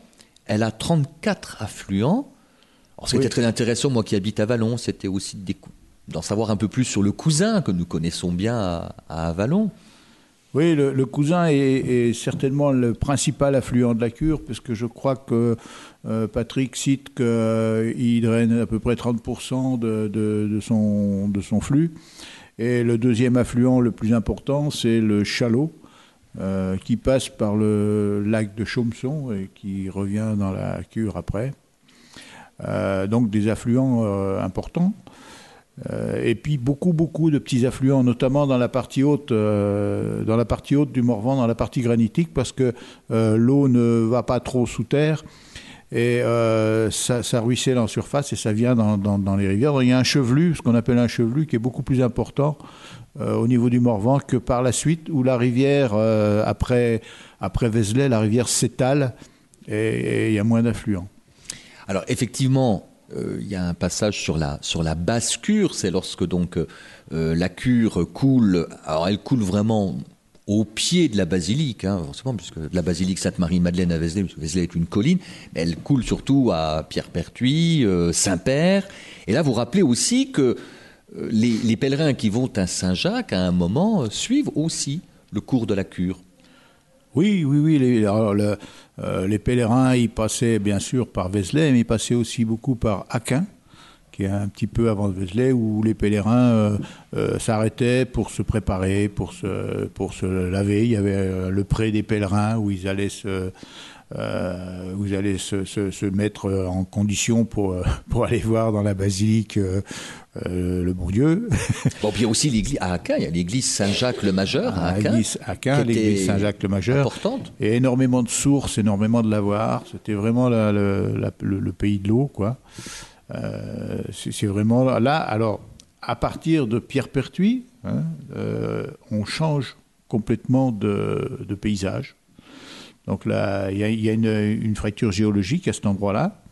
Elle a 34 affluents. Alors, ce qui était très intéressant, moi qui habite à Vallon, c'était aussi d'en savoir un peu plus sur le cousin que nous connaissons bien à, à Avalon. Oui, le, le cousin est, est certainement le principal affluent de la cure, puisque je crois que euh, Patrick cite qu'il draine à peu près 30% de, de- de son, de son flux. Et le deuxième affluent le plus important, c'est le Chalot, euh, qui passe par le lac de Chaumson et qui revient dans la cure après. Euh, donc des affluents euh, importants. Et puis beaucoup, beaucoup de petits affluents, notamment dans la partie haute, dans la partie haute du Morvan, dans la partie granitique, parce que l'eau ne va pas trop sous terre et ça, ça ruisselle en surface et ça vient dans, dans- dans les rivières. Donc, il y a un chevelu, ce qu'on appelle un chevelu, qui est beaucoup plus important euh, au niveau du Morvan que par la suite, où la rivière, euh, après, après Vézelay, la rivière s'étale et, il y a moins d'affluents. Alors effectivement, euh, il y a un passage sur la, sur la basse cure, c'est lorsque donc la cure coule, alors elle coule vraiment au pied de la basilique, hein, forcément, puisque la basilique Sainte-Marie-Madeleine à Vézelay, Vézelay est une colline, mais elle coule surtout à Pierre-Pertuis, Saint-Père. Et là, vous rappelez aussi que les, pèlerins qui vont à Saint-Jacques, à un moment, euh, suivent aussi le cours de la cure. Oui, oui, oui. Euh, les pèlerins, ils passaient bien sûr par Vézelay, mais ils passaient aussi beaucoup par Aquin, qui est un petit peu avant Vézelay, où les pèlerins euh, s'arrêtaient pour se préparer, pour se, pour se laver. Il y avait le pré des pèlerins où ils allaient se, euh, ils allaient se, se- se mettre en condition pour, euh, pour aller voir dans la basilique euh, euh, le bon Dieu. Bon, puis il y a aussi l'église à Aquin, il y a l'église Saint-Jacques-le-Majeur à À Aquin. l'église Saint-Jacques-le-Majeur. Importante. Et énormément de sources, énormément de lavoirs. C'était vraiment la- le, la- le- le pays de l'eau, quoi. C'est vraiment là. Alors, à partir de Pierre Pertuis, hein, on change complètement de, de paysage. Donc là, il y a, il y a une, une fracture géologique à cet endroit-là.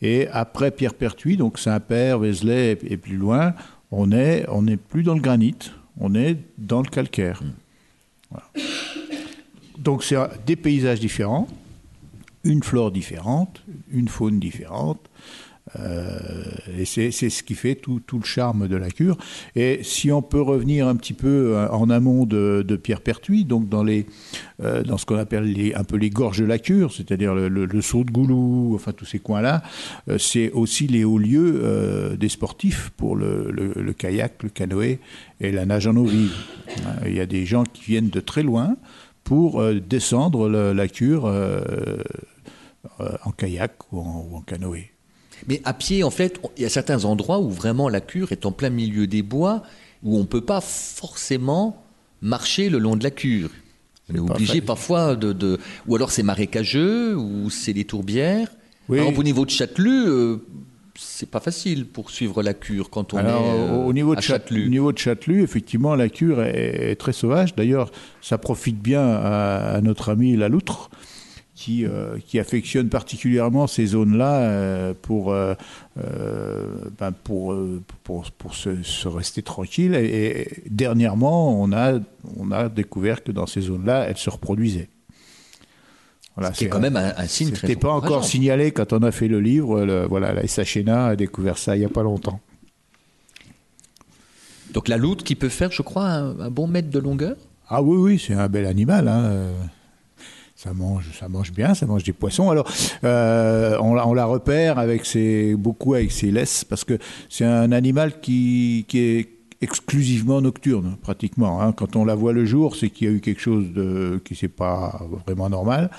Et après Pierre Pertuis, donc Saint-Père, Vézelay et, et plus loin, on est, on n'est plus dans le granit, on est dans le calcaire. Voilà. Donc c'est des paysages différents, une flore différente, une faune différente. Euh, et c'est ce qui fait tout, le charme de la cure. Et si on peut revenir un petit peu euh, en amont de, Pierre Pertuis, donc dans, euh, ce qu'on appelle un peu les gorges de la cure, c'est-à-dire le, saut de Goulou, enfin tous ces coins-là, c'est aussi les hauts lieux des sportifs pour le, kayak, le canoë et la nage en eau vive. Il y a des gens qui viennent de très loin pour descendre la cure en kayak ou en canoë. Mais à pied, en fait, il y a certains endroits où vraiment la cure est en plein milieu des bois, où on ne peut pas forcément marcher le long de la cure. On est obligé parfois de, de- Ou alors c'est marécageux, ou c'est des tourbières. Oui. Par exemple, au niveau de Châtelus, euh, c'est pas facile pour suivre la cure quand on Alors, est euh, au, niveau de à Chât- Châtelus. au niveau de Châtelus, effectivement, la cure est, est très sauvage. D'ailleurs, ça profite bien à, à notre ami la loutre, qui, euh, qui affectionne particulièrement ces zones-là euh, pour, euh, euh, ben, pour, pour, pour se, se rester tranquille. Et, et dernièrement, on a, on a découvert que dans ces zones-là, elles se reproduisaient. Voilà, c'est quand même un, un signe très pas encore signalé quand on a fait le livre. Le- voilà, la SHNA a découvert ça il n'y a pas longtemps. Donc la loutre qui peut faire, je crois, un, un bon mètre de longueur? Ah oui, oui, c'est un bel animal. hein, Ça mange, ça mange bien, ça mange des poissons. Alors, euh, on, la, repère avec ses, beaucoup avec ses laisses, parce que c'est un animal qui, qui est exclusivement nocturne, pratiquement. hein. Quand on la voit le jour, c'est qu'il y a eu quelque chose de qui c'est pas vraiment normal.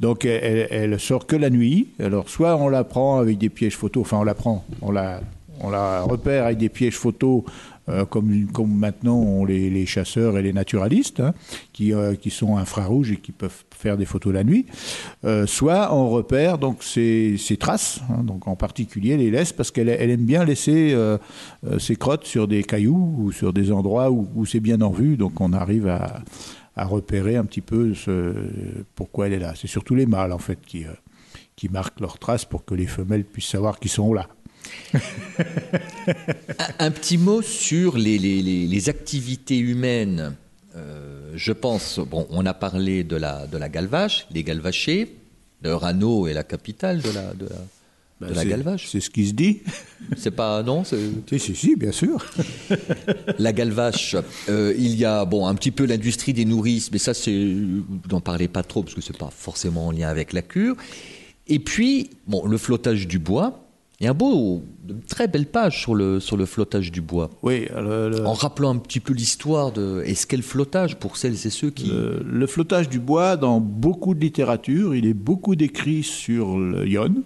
Donc, elle, elle sort que la nuit. Alors, soit on la prend avec des pièges photos, enfin, on la prend, on la, on la repère avec des pièges photos euh, comme, maintenant ont les, chasseurs et les naturalistes, hein, qui, euh, qui sont infrarouges et qui peuvent faire des photos la nuit. Euh, soit on repère donc ses traces, hein, donc en particulier les laisses, parce qu'elle elle aime bien laisser ses crottes sur des cailloux ou sur des endroits où, c'est bien en vue, donc on arrive à, repérer un petit peu pourquoi elle est là. C'est surtout les mâles en fait qui, qui marquent leurs traces pour que les femelles puissent savoir qu'ils sont là. Un, un petit mot sur les, les- les- les activités humaines. Euh, je pense, bon, on a parlé de la, de la galvache, les galvachés. D'ailleurs, Hanau est la capitale de la, de la, de la C'est- galvache. C'est ce qui se dit. C'est pas, non Si, si, si, bien sûr. La galvache, euh, il y a bon un petit peu l'industrie des nourrices, mais ça c'est n'en parlez pas trop parce que c'est pas forcément en lien avec la cure. Et puis bon le flottage du bois. Il y a un beau, de très belle page sur le sur le flottage du bois. Oui, le, le- En rappelant un petit peu l'histoire de est-ce qu'est le flottage pour celles et ceux qui le- le flottage du bois, dans beaucoup de littérature, il est beaucoup décrit sur le Yonne.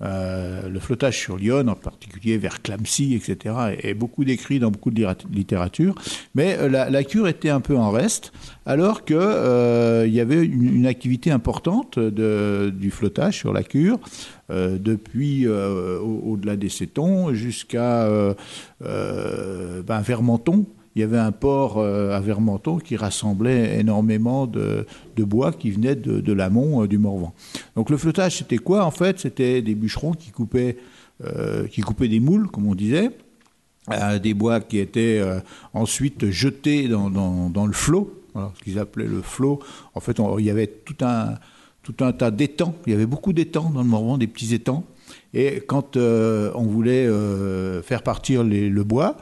Euh, le flottage sur Lyon, en particulier vers Clamcy, etc., est, beaucoup décrit dans beaucoup de littérature. Mais euh, la, cure était un peu en reste, alors qu'il il y avait une, activité importante du flottage sur la cure, euh, depuis euh, au- au-delà des Sétons jusqu'à euh, euh, ben, Vermenton. Il y avait un port euh, à Vermenton qui rassemblait énormément de, bois qui venait de, l'amont euh, du Morvan. Donc le flottage, c'était quoi en fait? C'était des bûcherons qui coupaient, euh, qui coupaient des moules, comme on disait, des bois qui étaient ensuite jetés dans, le flot, voilà, ce qu'ils appelaient le flot. En fait, il y avait tout un, tout un tas d'étangs. Il y avait beaucoup d'étangs dans le Morvan, des petits étangs. Et quand on voulait faire partir le bois,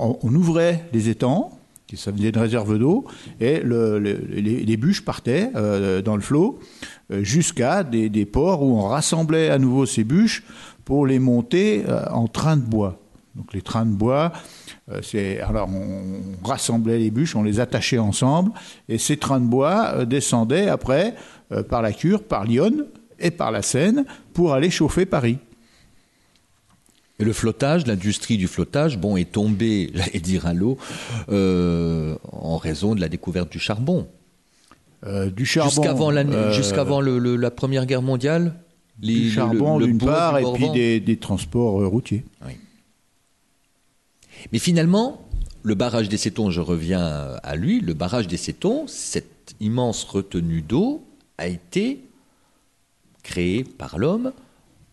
on, ouvrait les étangs, ça faisait une réserve d'eau, et le- le- les, bûches partaient euh, dans le flot euh, jusqu'à des, ports où on rassemblait à nouveau ces bûches pour les monter euh, en train de bois. Donc les trains de bois, c'est alors on rassemblait les bûches, on les attachait ensemble, et ces trains de bois descendaient après par la Cure, par Lyon et par la Seine pour aller chauffer Paris. Et le flottage, l'industrie du flottage, bon, est tombée, j'allais dire à l'eau, euh, en raison de la découverte du charbon. Euh, du charbon. Jusqu'avant la, euh, jusqu'avant le- le- la Première Guerre mondiale les- du charbon d'une part, du et puis des, des transports routiers. Mais finalement, le barrage des Cétons, je reviens à lui, le barrage des Cétons, cette immense retenue d'eau a été créée par l'homme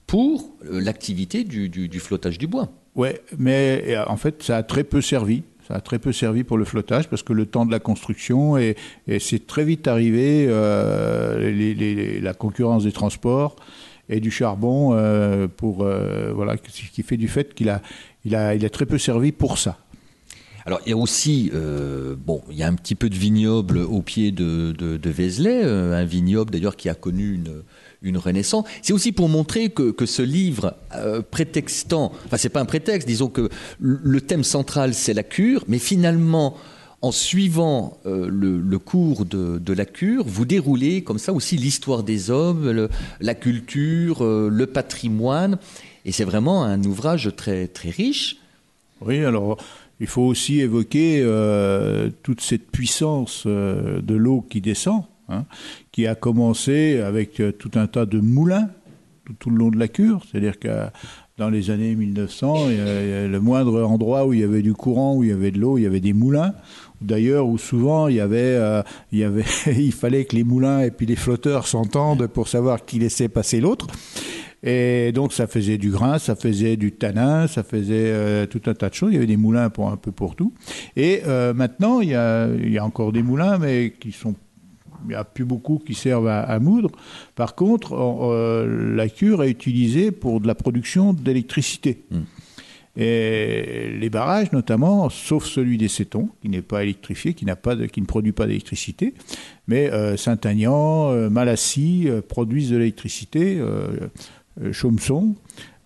pour euh, l'activité du, du- du flottage du bois. Ouais, mais euh, en fait, ça a très peu servi. Ça a très peu servi pour le flottage parce que le temps de la construction et, et c'est très vite arrivé euh, les- les- les- la concurrence des transports et du charbon euh, pour euh, voilà ce qui fait du fait qu'il a il a il a très peu servi pour ça. Alors il y a aussi, euh, bon, il y a un petit peu de vignoble au pied de, de, de Vézelay, un vignoble d'ailleurs qui a connu une, une renaissance. C'est aussi pour montrer que, que ce livre, euh, prétextant, enfin c'est pas un prétexte, disons que le thème central c'est la cure, mais finalement en suivant euh, le, cours de, de la cure, vous déroulez comme ça aussi l'histoire des hommes, la culture, euh, le patrimoine. Et c'est vraiment un ouvrage très, très riche. Oui, alors il faut aussi évoquer toute cette puissance de l'eau qui descend, hein, qui a commencé avec euh, tout un tas de moulins tout, le long de la cure. C'est-à-dire que dans les années 1900, il y a- il y a le moindre endroit où il y avait du courant, où il y avait de l'eau, il y avait des moulins. D'ailleurs, où souvent il y avait, euh, il y avait, il fallait que les moulins et puis les flotteurs s'entendent pour savoir qui laissait passer l'autre. Et donc ça faisait du grain, ça faisait du tanin, ça faisait euh, tout un tas de choses. Il y avait des moulins pour un peu pour tout. Et euh, maintenant, il y, a, il y a encore des moulins, mais qui sont il n'y a plus beaucoup qui servent à, à moudre. Par contre, on- euh, la cure est utilisée pour de la production d'électricité. Et les barrages, notamment, sauf celui des Cétons, qui n'est pas électrifié, qui, n'a pas de- qui ne produit pas d'électricité, mais euh, Saint-Aignan, euh, Malassis euh, produisent de l'électricité, Chaumson,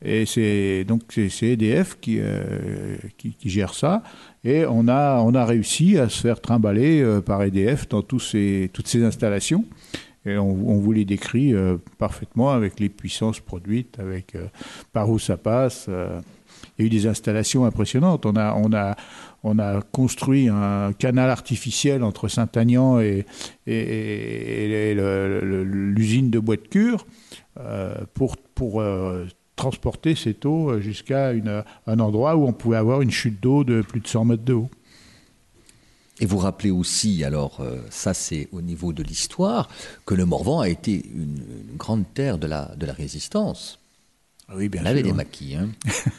et c'est donc c'est c'est EDF qui, euh, qui, qui gère ça. Et on a, on a réussi à se faire trimballer euh, par EDF dans tous ces, toutes ces installations. Et on, vous les décrit euh, parfaitement avec les puissances produites, avec euh, par où ça passe. Il y a eu des installations impressionnantes. On a, on a, on a construit un canal artificiel entre Saint-Agnan et, et, et- l'usine de bois de cure pour, pour transporter cette eau jusqu'à une- un endroit où on pouvait avoir une chute d'eau de plus de 100 mètres de haut. Et vous rappelez aussi, alors euh, ça c'est au niveau de l'histoire, que le Morvan a été une, une grande terre de la, de la résistance. Ah Oui, bien On avait sûr. des maquis. Hein.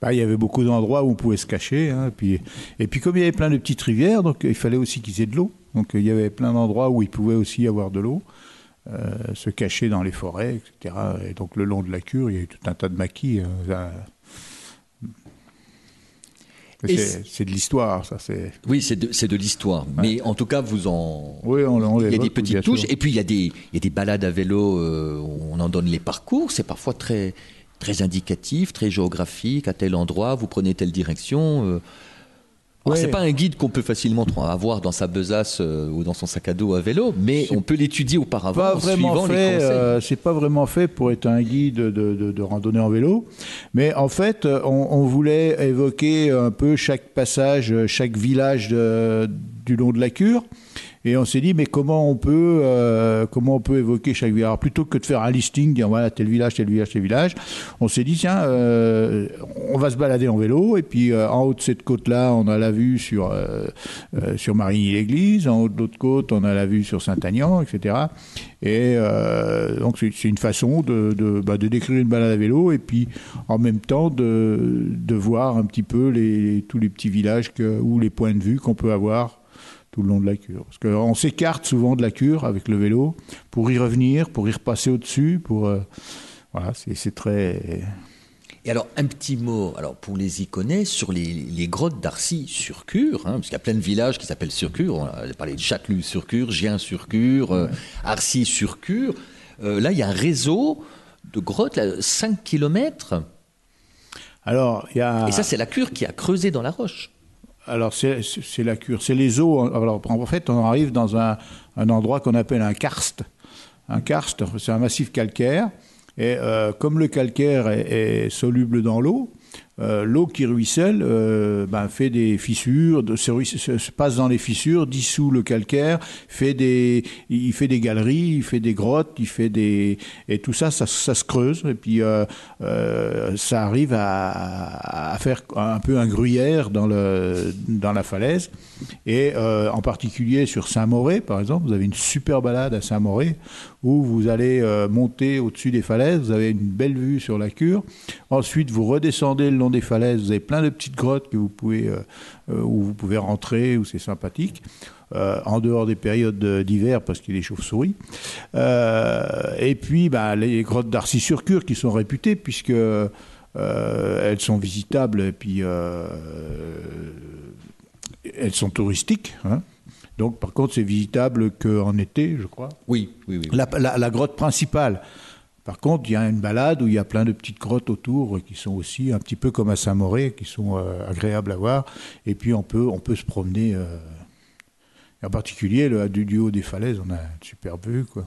Bah, il y avait beaucoup d'endroits où on pouvait se cacher. hein, et, puis, et puis comme il y avait plein de petites rivières, donc il fallait aussi qu'ils aient de l'eau. Donc il y avait plein d'endroits où il pouvait aussi y avoir de l'eau, euh, se cacher dans les forêts, etc. Et donc le long de la cure, il y a eu tout un tas de maquis. hein, Et C'est de l'histoire, ça. C'est Oui, c'est de, l'histoire. Mais en tout cas, vous en. oui, on, on il y a des petites touches. Et puis il y, a des, il y a des balades à vélo, euh, on en donne les parcours. C'est parfois très, très indicatif, très géographique. À tel endroit, vous prenez telle direction. euh. Alors, Ouais. c'est pas un guide qu'on peut facilement avoir dans sa besace euh, ou dans son sac à dos à vélo, mais on peut l'étudier auparavant pas en vraiment suivant les conseils. euh, c'est pas vraiment fait pour être un guide de, de- de randonnée en vélo, mais en fait, on, on voulait évoquer un peu chaque passage, chaque village de- du long de la cure. Et on s'est dit, mais comment on peut, euh, comment on peut évoquer chaque village? Alors, Plutôt que de faire un listing, dire voilà tel village, tel village, tel village, on s'est dit tiens, euh, on va se balader en vélo. Et puis euh, en haut de cette côte-là, on a la vue sur sur Marigny-l'Église. En haut de l'autre côte, on a la vue sur Saint-Agnan, etc. Et donc c'est une façon de, de, bah, de décrire une balade à vélo et puis en même temps de, de voir un petit peu les, tous les petits villages ou les points de vue qu'on peut avoir tout le long de la cure. Parce qu'on s'écarte souvent de la cure avec le vélo pour y revenir, pour y repasser au-dessus, pour... euh, voilà, c'est très... Et alors, un petit mot alors pour les Iconais sur les, les grottes d'Arcy-sur-Cure, hein, parce qu'il y a plein de villages qui s'appellent sur-Cure. On a parlé de Châtelus-sur-Cure, Gien-sur-Cure, euh, Arcy-sur-Cure. Euh, là, il y a un réseau de grottes, là, 5 km. Alors, il y a... Et ça, c'est la cure qui a creusé dans la roche. Alors, c'est la cure, c'est les eaux. Alors, en fait, on arrive dans un, un endroit qu'on appelle un karst. Un karst, c'est un massif calcaire. Et euh, comme le calcaire est soluble dans l'eau, euh, l'eau qui ruisselle euh, ben, fait des fissures, se passe dans les fissures, dissout le calcaire, fait des, il fait des galeries, il fait des grottes, il fait des et tout ça, ça, ça se creuse et puis euh, euh, ça arrive à, à faire un peu un gruyère dans le dans la falaise et euh, en particulier sur Saint-Moré par exemple, vous avez une super balade à Saint-Moré où vous allez euh, monter au-dessus des falaises, vous avez une belle vue sur la cure. Ensuite, vous redescendez le long des falaises, vous avez plein de petites grottes que vous pouvez, euh, où vous pouvez rentrer, où c'est sympathique. en dehors des périodes de- d'hiver parce qu'il y a des chauves-souris. Et puis, bah, les grottes d'Arcy-sur-Cure qui sont réputées puisque elles sont visitables et puis elles sont touristiques. hein. Donc, par contre, c'est visitable qu'en été, je crois. Oui, oui, oui. La, la- la grotte principale, Par contre, il y a une balade où il y a plein de petites grottes autour qui sont aussi un petit peu comme à Saint-Mauré, qui sont euh, agréables à voir. Et puis on peut, on peut se promener. euh, en particulier, le, du, du haut des falaises, on a une superbe vue. Quoi.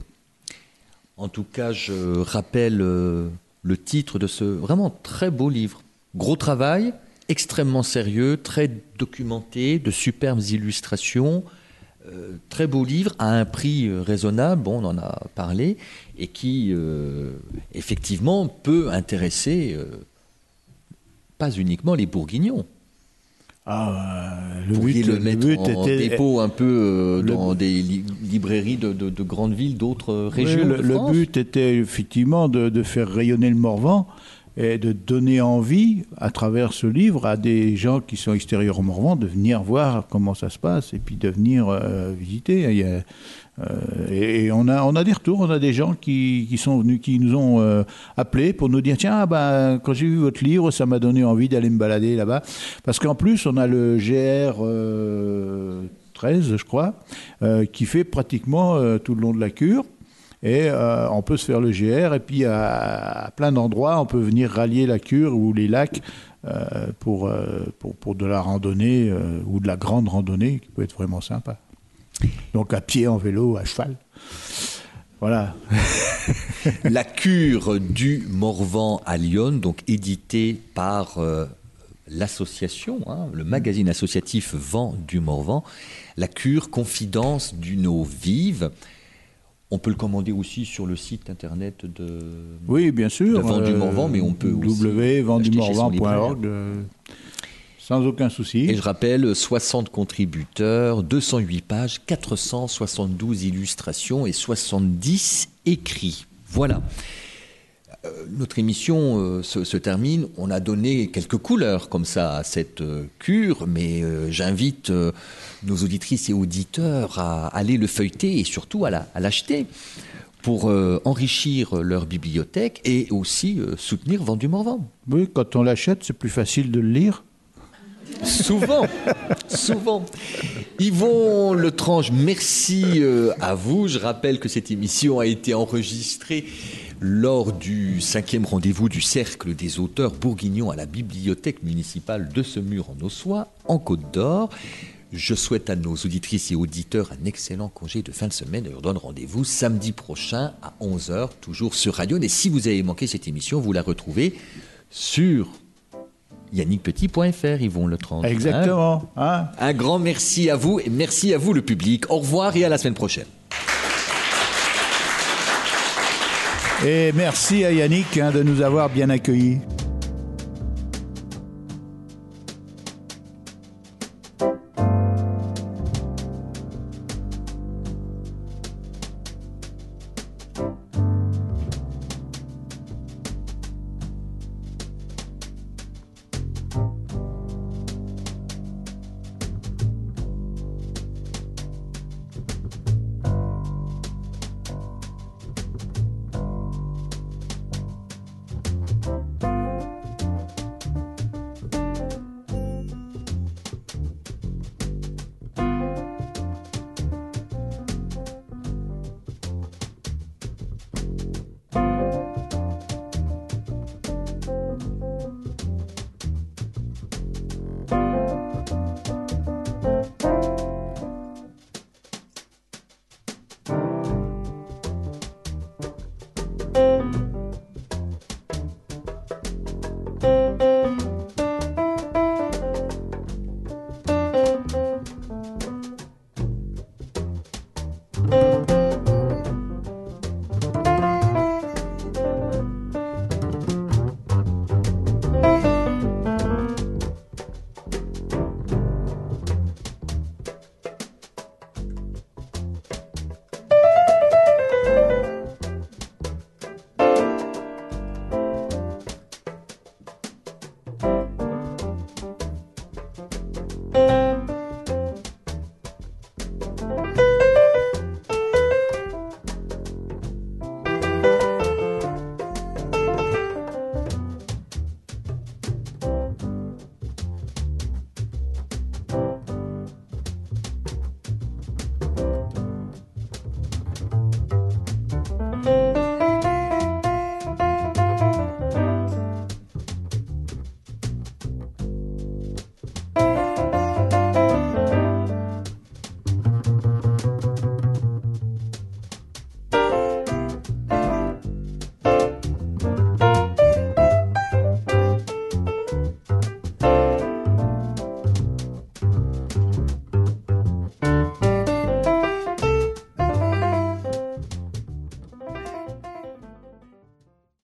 En tout cas, je rappelle euh, le titre de ce vraiment très beau livre. Gros travail, extrêmement sérieux, très documenté, de superbes illustrations. euh, très beau livre à un prix euh, raisonnable, bon, on en a parlé, et qui euh, effectivement peut intéresser euh, pas uniquement les bourguignons. Ah, le but, le le mettre but en était. dépôt un peu le- dans des li- librairies de, de- de grandes villes d'autres Oui, régions. le, de le but était effectivement de faire rayonner le Morvan et de donner envie, à travers ce livre, à des gens qui sont extérieurs au Morvan de venir voir comment ça se passe et puis de venir euh, visiter. Euh, et, on, a, on a des retours, on a des gens qui, qui sont venus, qui nous ont euh, appelés pour nous dire tiens, ah ben, quand j'ai vu votre livre, ça m'a donné envie d'aller me balader là-bas. Parce qu'en plus, on a le GR. euh, 13, je crois, euh, qui fait pratiquement euh, tout le long de la cure. Et euh, on peut se faire le GR, et puis à, plein d'endroits, on peut venir rallier la cure ou les lacs euh, pour, euh, pour, pour de la randonnée ou de la grande randonnée qui peut être vraiment sympa. Donc à pied, en vélo, à cheval. Voilà. La cure du Morvan à Lyon, donc édité par l'association, hein, le magazine associatif Vent du Morvan. La cure, confidence d'une eau vive. On peut le commander aussi sur le site internet de. Oui, bien sûr. Le vent du Morvan, mais on peut aussi www.vendumorvan.org, euh, sans aucun souci. Et je rappelle, 60 contributeurs, 208 pages, 472 illustrations et 70 écrits. Voilà. Euh, notre émission euh, se, se termine. On a donné quelques couleurs comme ça à cette euh, cure, mais j'invite nos auditrices et auditeurs à aller le feuilleter et surtout à la- à l'acheter pour euh, enrichir leur bibliothèque et aussi euh, soutenir Vendu Morvan. Oui, quand on l'achète, c'est plus facile de le lire. Souvent, souvent. Yvon Letrange, merci euh, à vous. Je rappelle que cette émission a été enregistrée lors du cinquième rendez-vous du Cercle des auteurs bourguignons à la bibliothèque municipale de Semur en Ossois, en Côte d'Or. Je souhaite à nos auditrices et auditeurs un excellent congé de fin de semaine et leur donne rendez-vous samedi prochain à 11h, toujours sur Radio. Et si vous avez manqué cette émission, vous la retrouvez sur yannickpetit.fr, Yvon Letrange. Hein Exactement. hein. un grand merci à vous et merci à vous le public. Au revoir et à la semaine prochaine. Et merci à Yannick hein, de nous avoir bien accueillis.